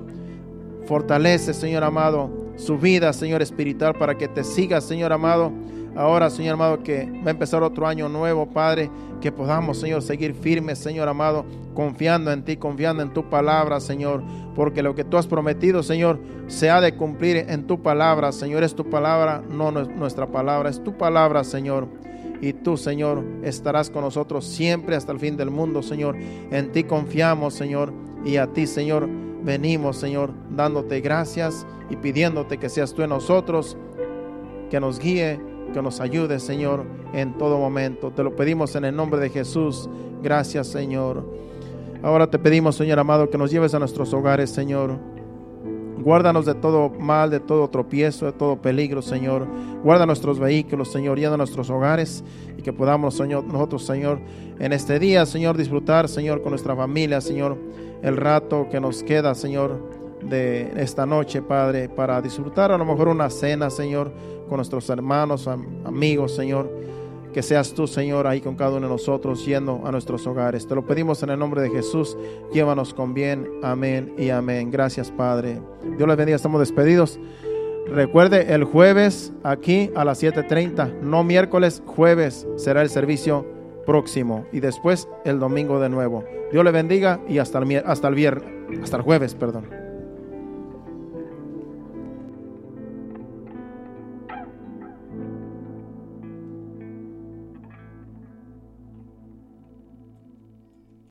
fortalece, Señor amado, su vida, Señor espiritual, para que te siga, Señor amado. Ahora, Señor amado, que va a empezar otro año nuevo, Padre, que podamos, Señor, seguir firmes, Señor amado, confiando en ti, confiando en tu palabra, Señor, porque lo que tú has prometido, Señor, se ha de cumplir en tu palabra, Señor, es tu palabra, no nuestra palabra, es tu palabra, Señor. Y tú, Señor, estarás con nosotros siempre hasta el fin del mundo, Señor. En ti confiamos, Señor, y a ti, Señor, venimos, Señor, dándote gracias y pidiéndote que seas tú en nosotros, que nos guíe que nos ayude, Señor, en todo momento. Te lo pedimos en el nombre de Jesús. Gracias, Señor. Ahora te pedimos, Señor amado, que nos lleves a nuestros hogares, Señor. Guárdanos de todo mal, de todo tropiezo, de todo peligro, Señor. Guarda nuestros vehículos, Señor, llena nuestros hogares y que podamos, Señor, nosotros, Señor, en este día, Señor, disfrutar, Señor, con nuestra familia, Señor, el rato que nos queda, Señor, de esta noche, Padre, para disfrutar a lo mejor una cena, Señor, con nuestros hermanos, amigos, Señor. Que seas tú, Señor, ahí con cada uno de nosotros, yendo a nuestros hogares. Te lo pedimos en el nombre de Jesús. Llévanos con bien. Amén y amén. Gracias, Padre. Dios les bendiga. Estamos despedidos. Recuerde, el jueves aquí a las 7.30, no miércoles, jueves será el servicio próximo y después el domingo de nuevo. Dios le bendiga y hasta el, hasta el viernes, hasta el jueves, perdón.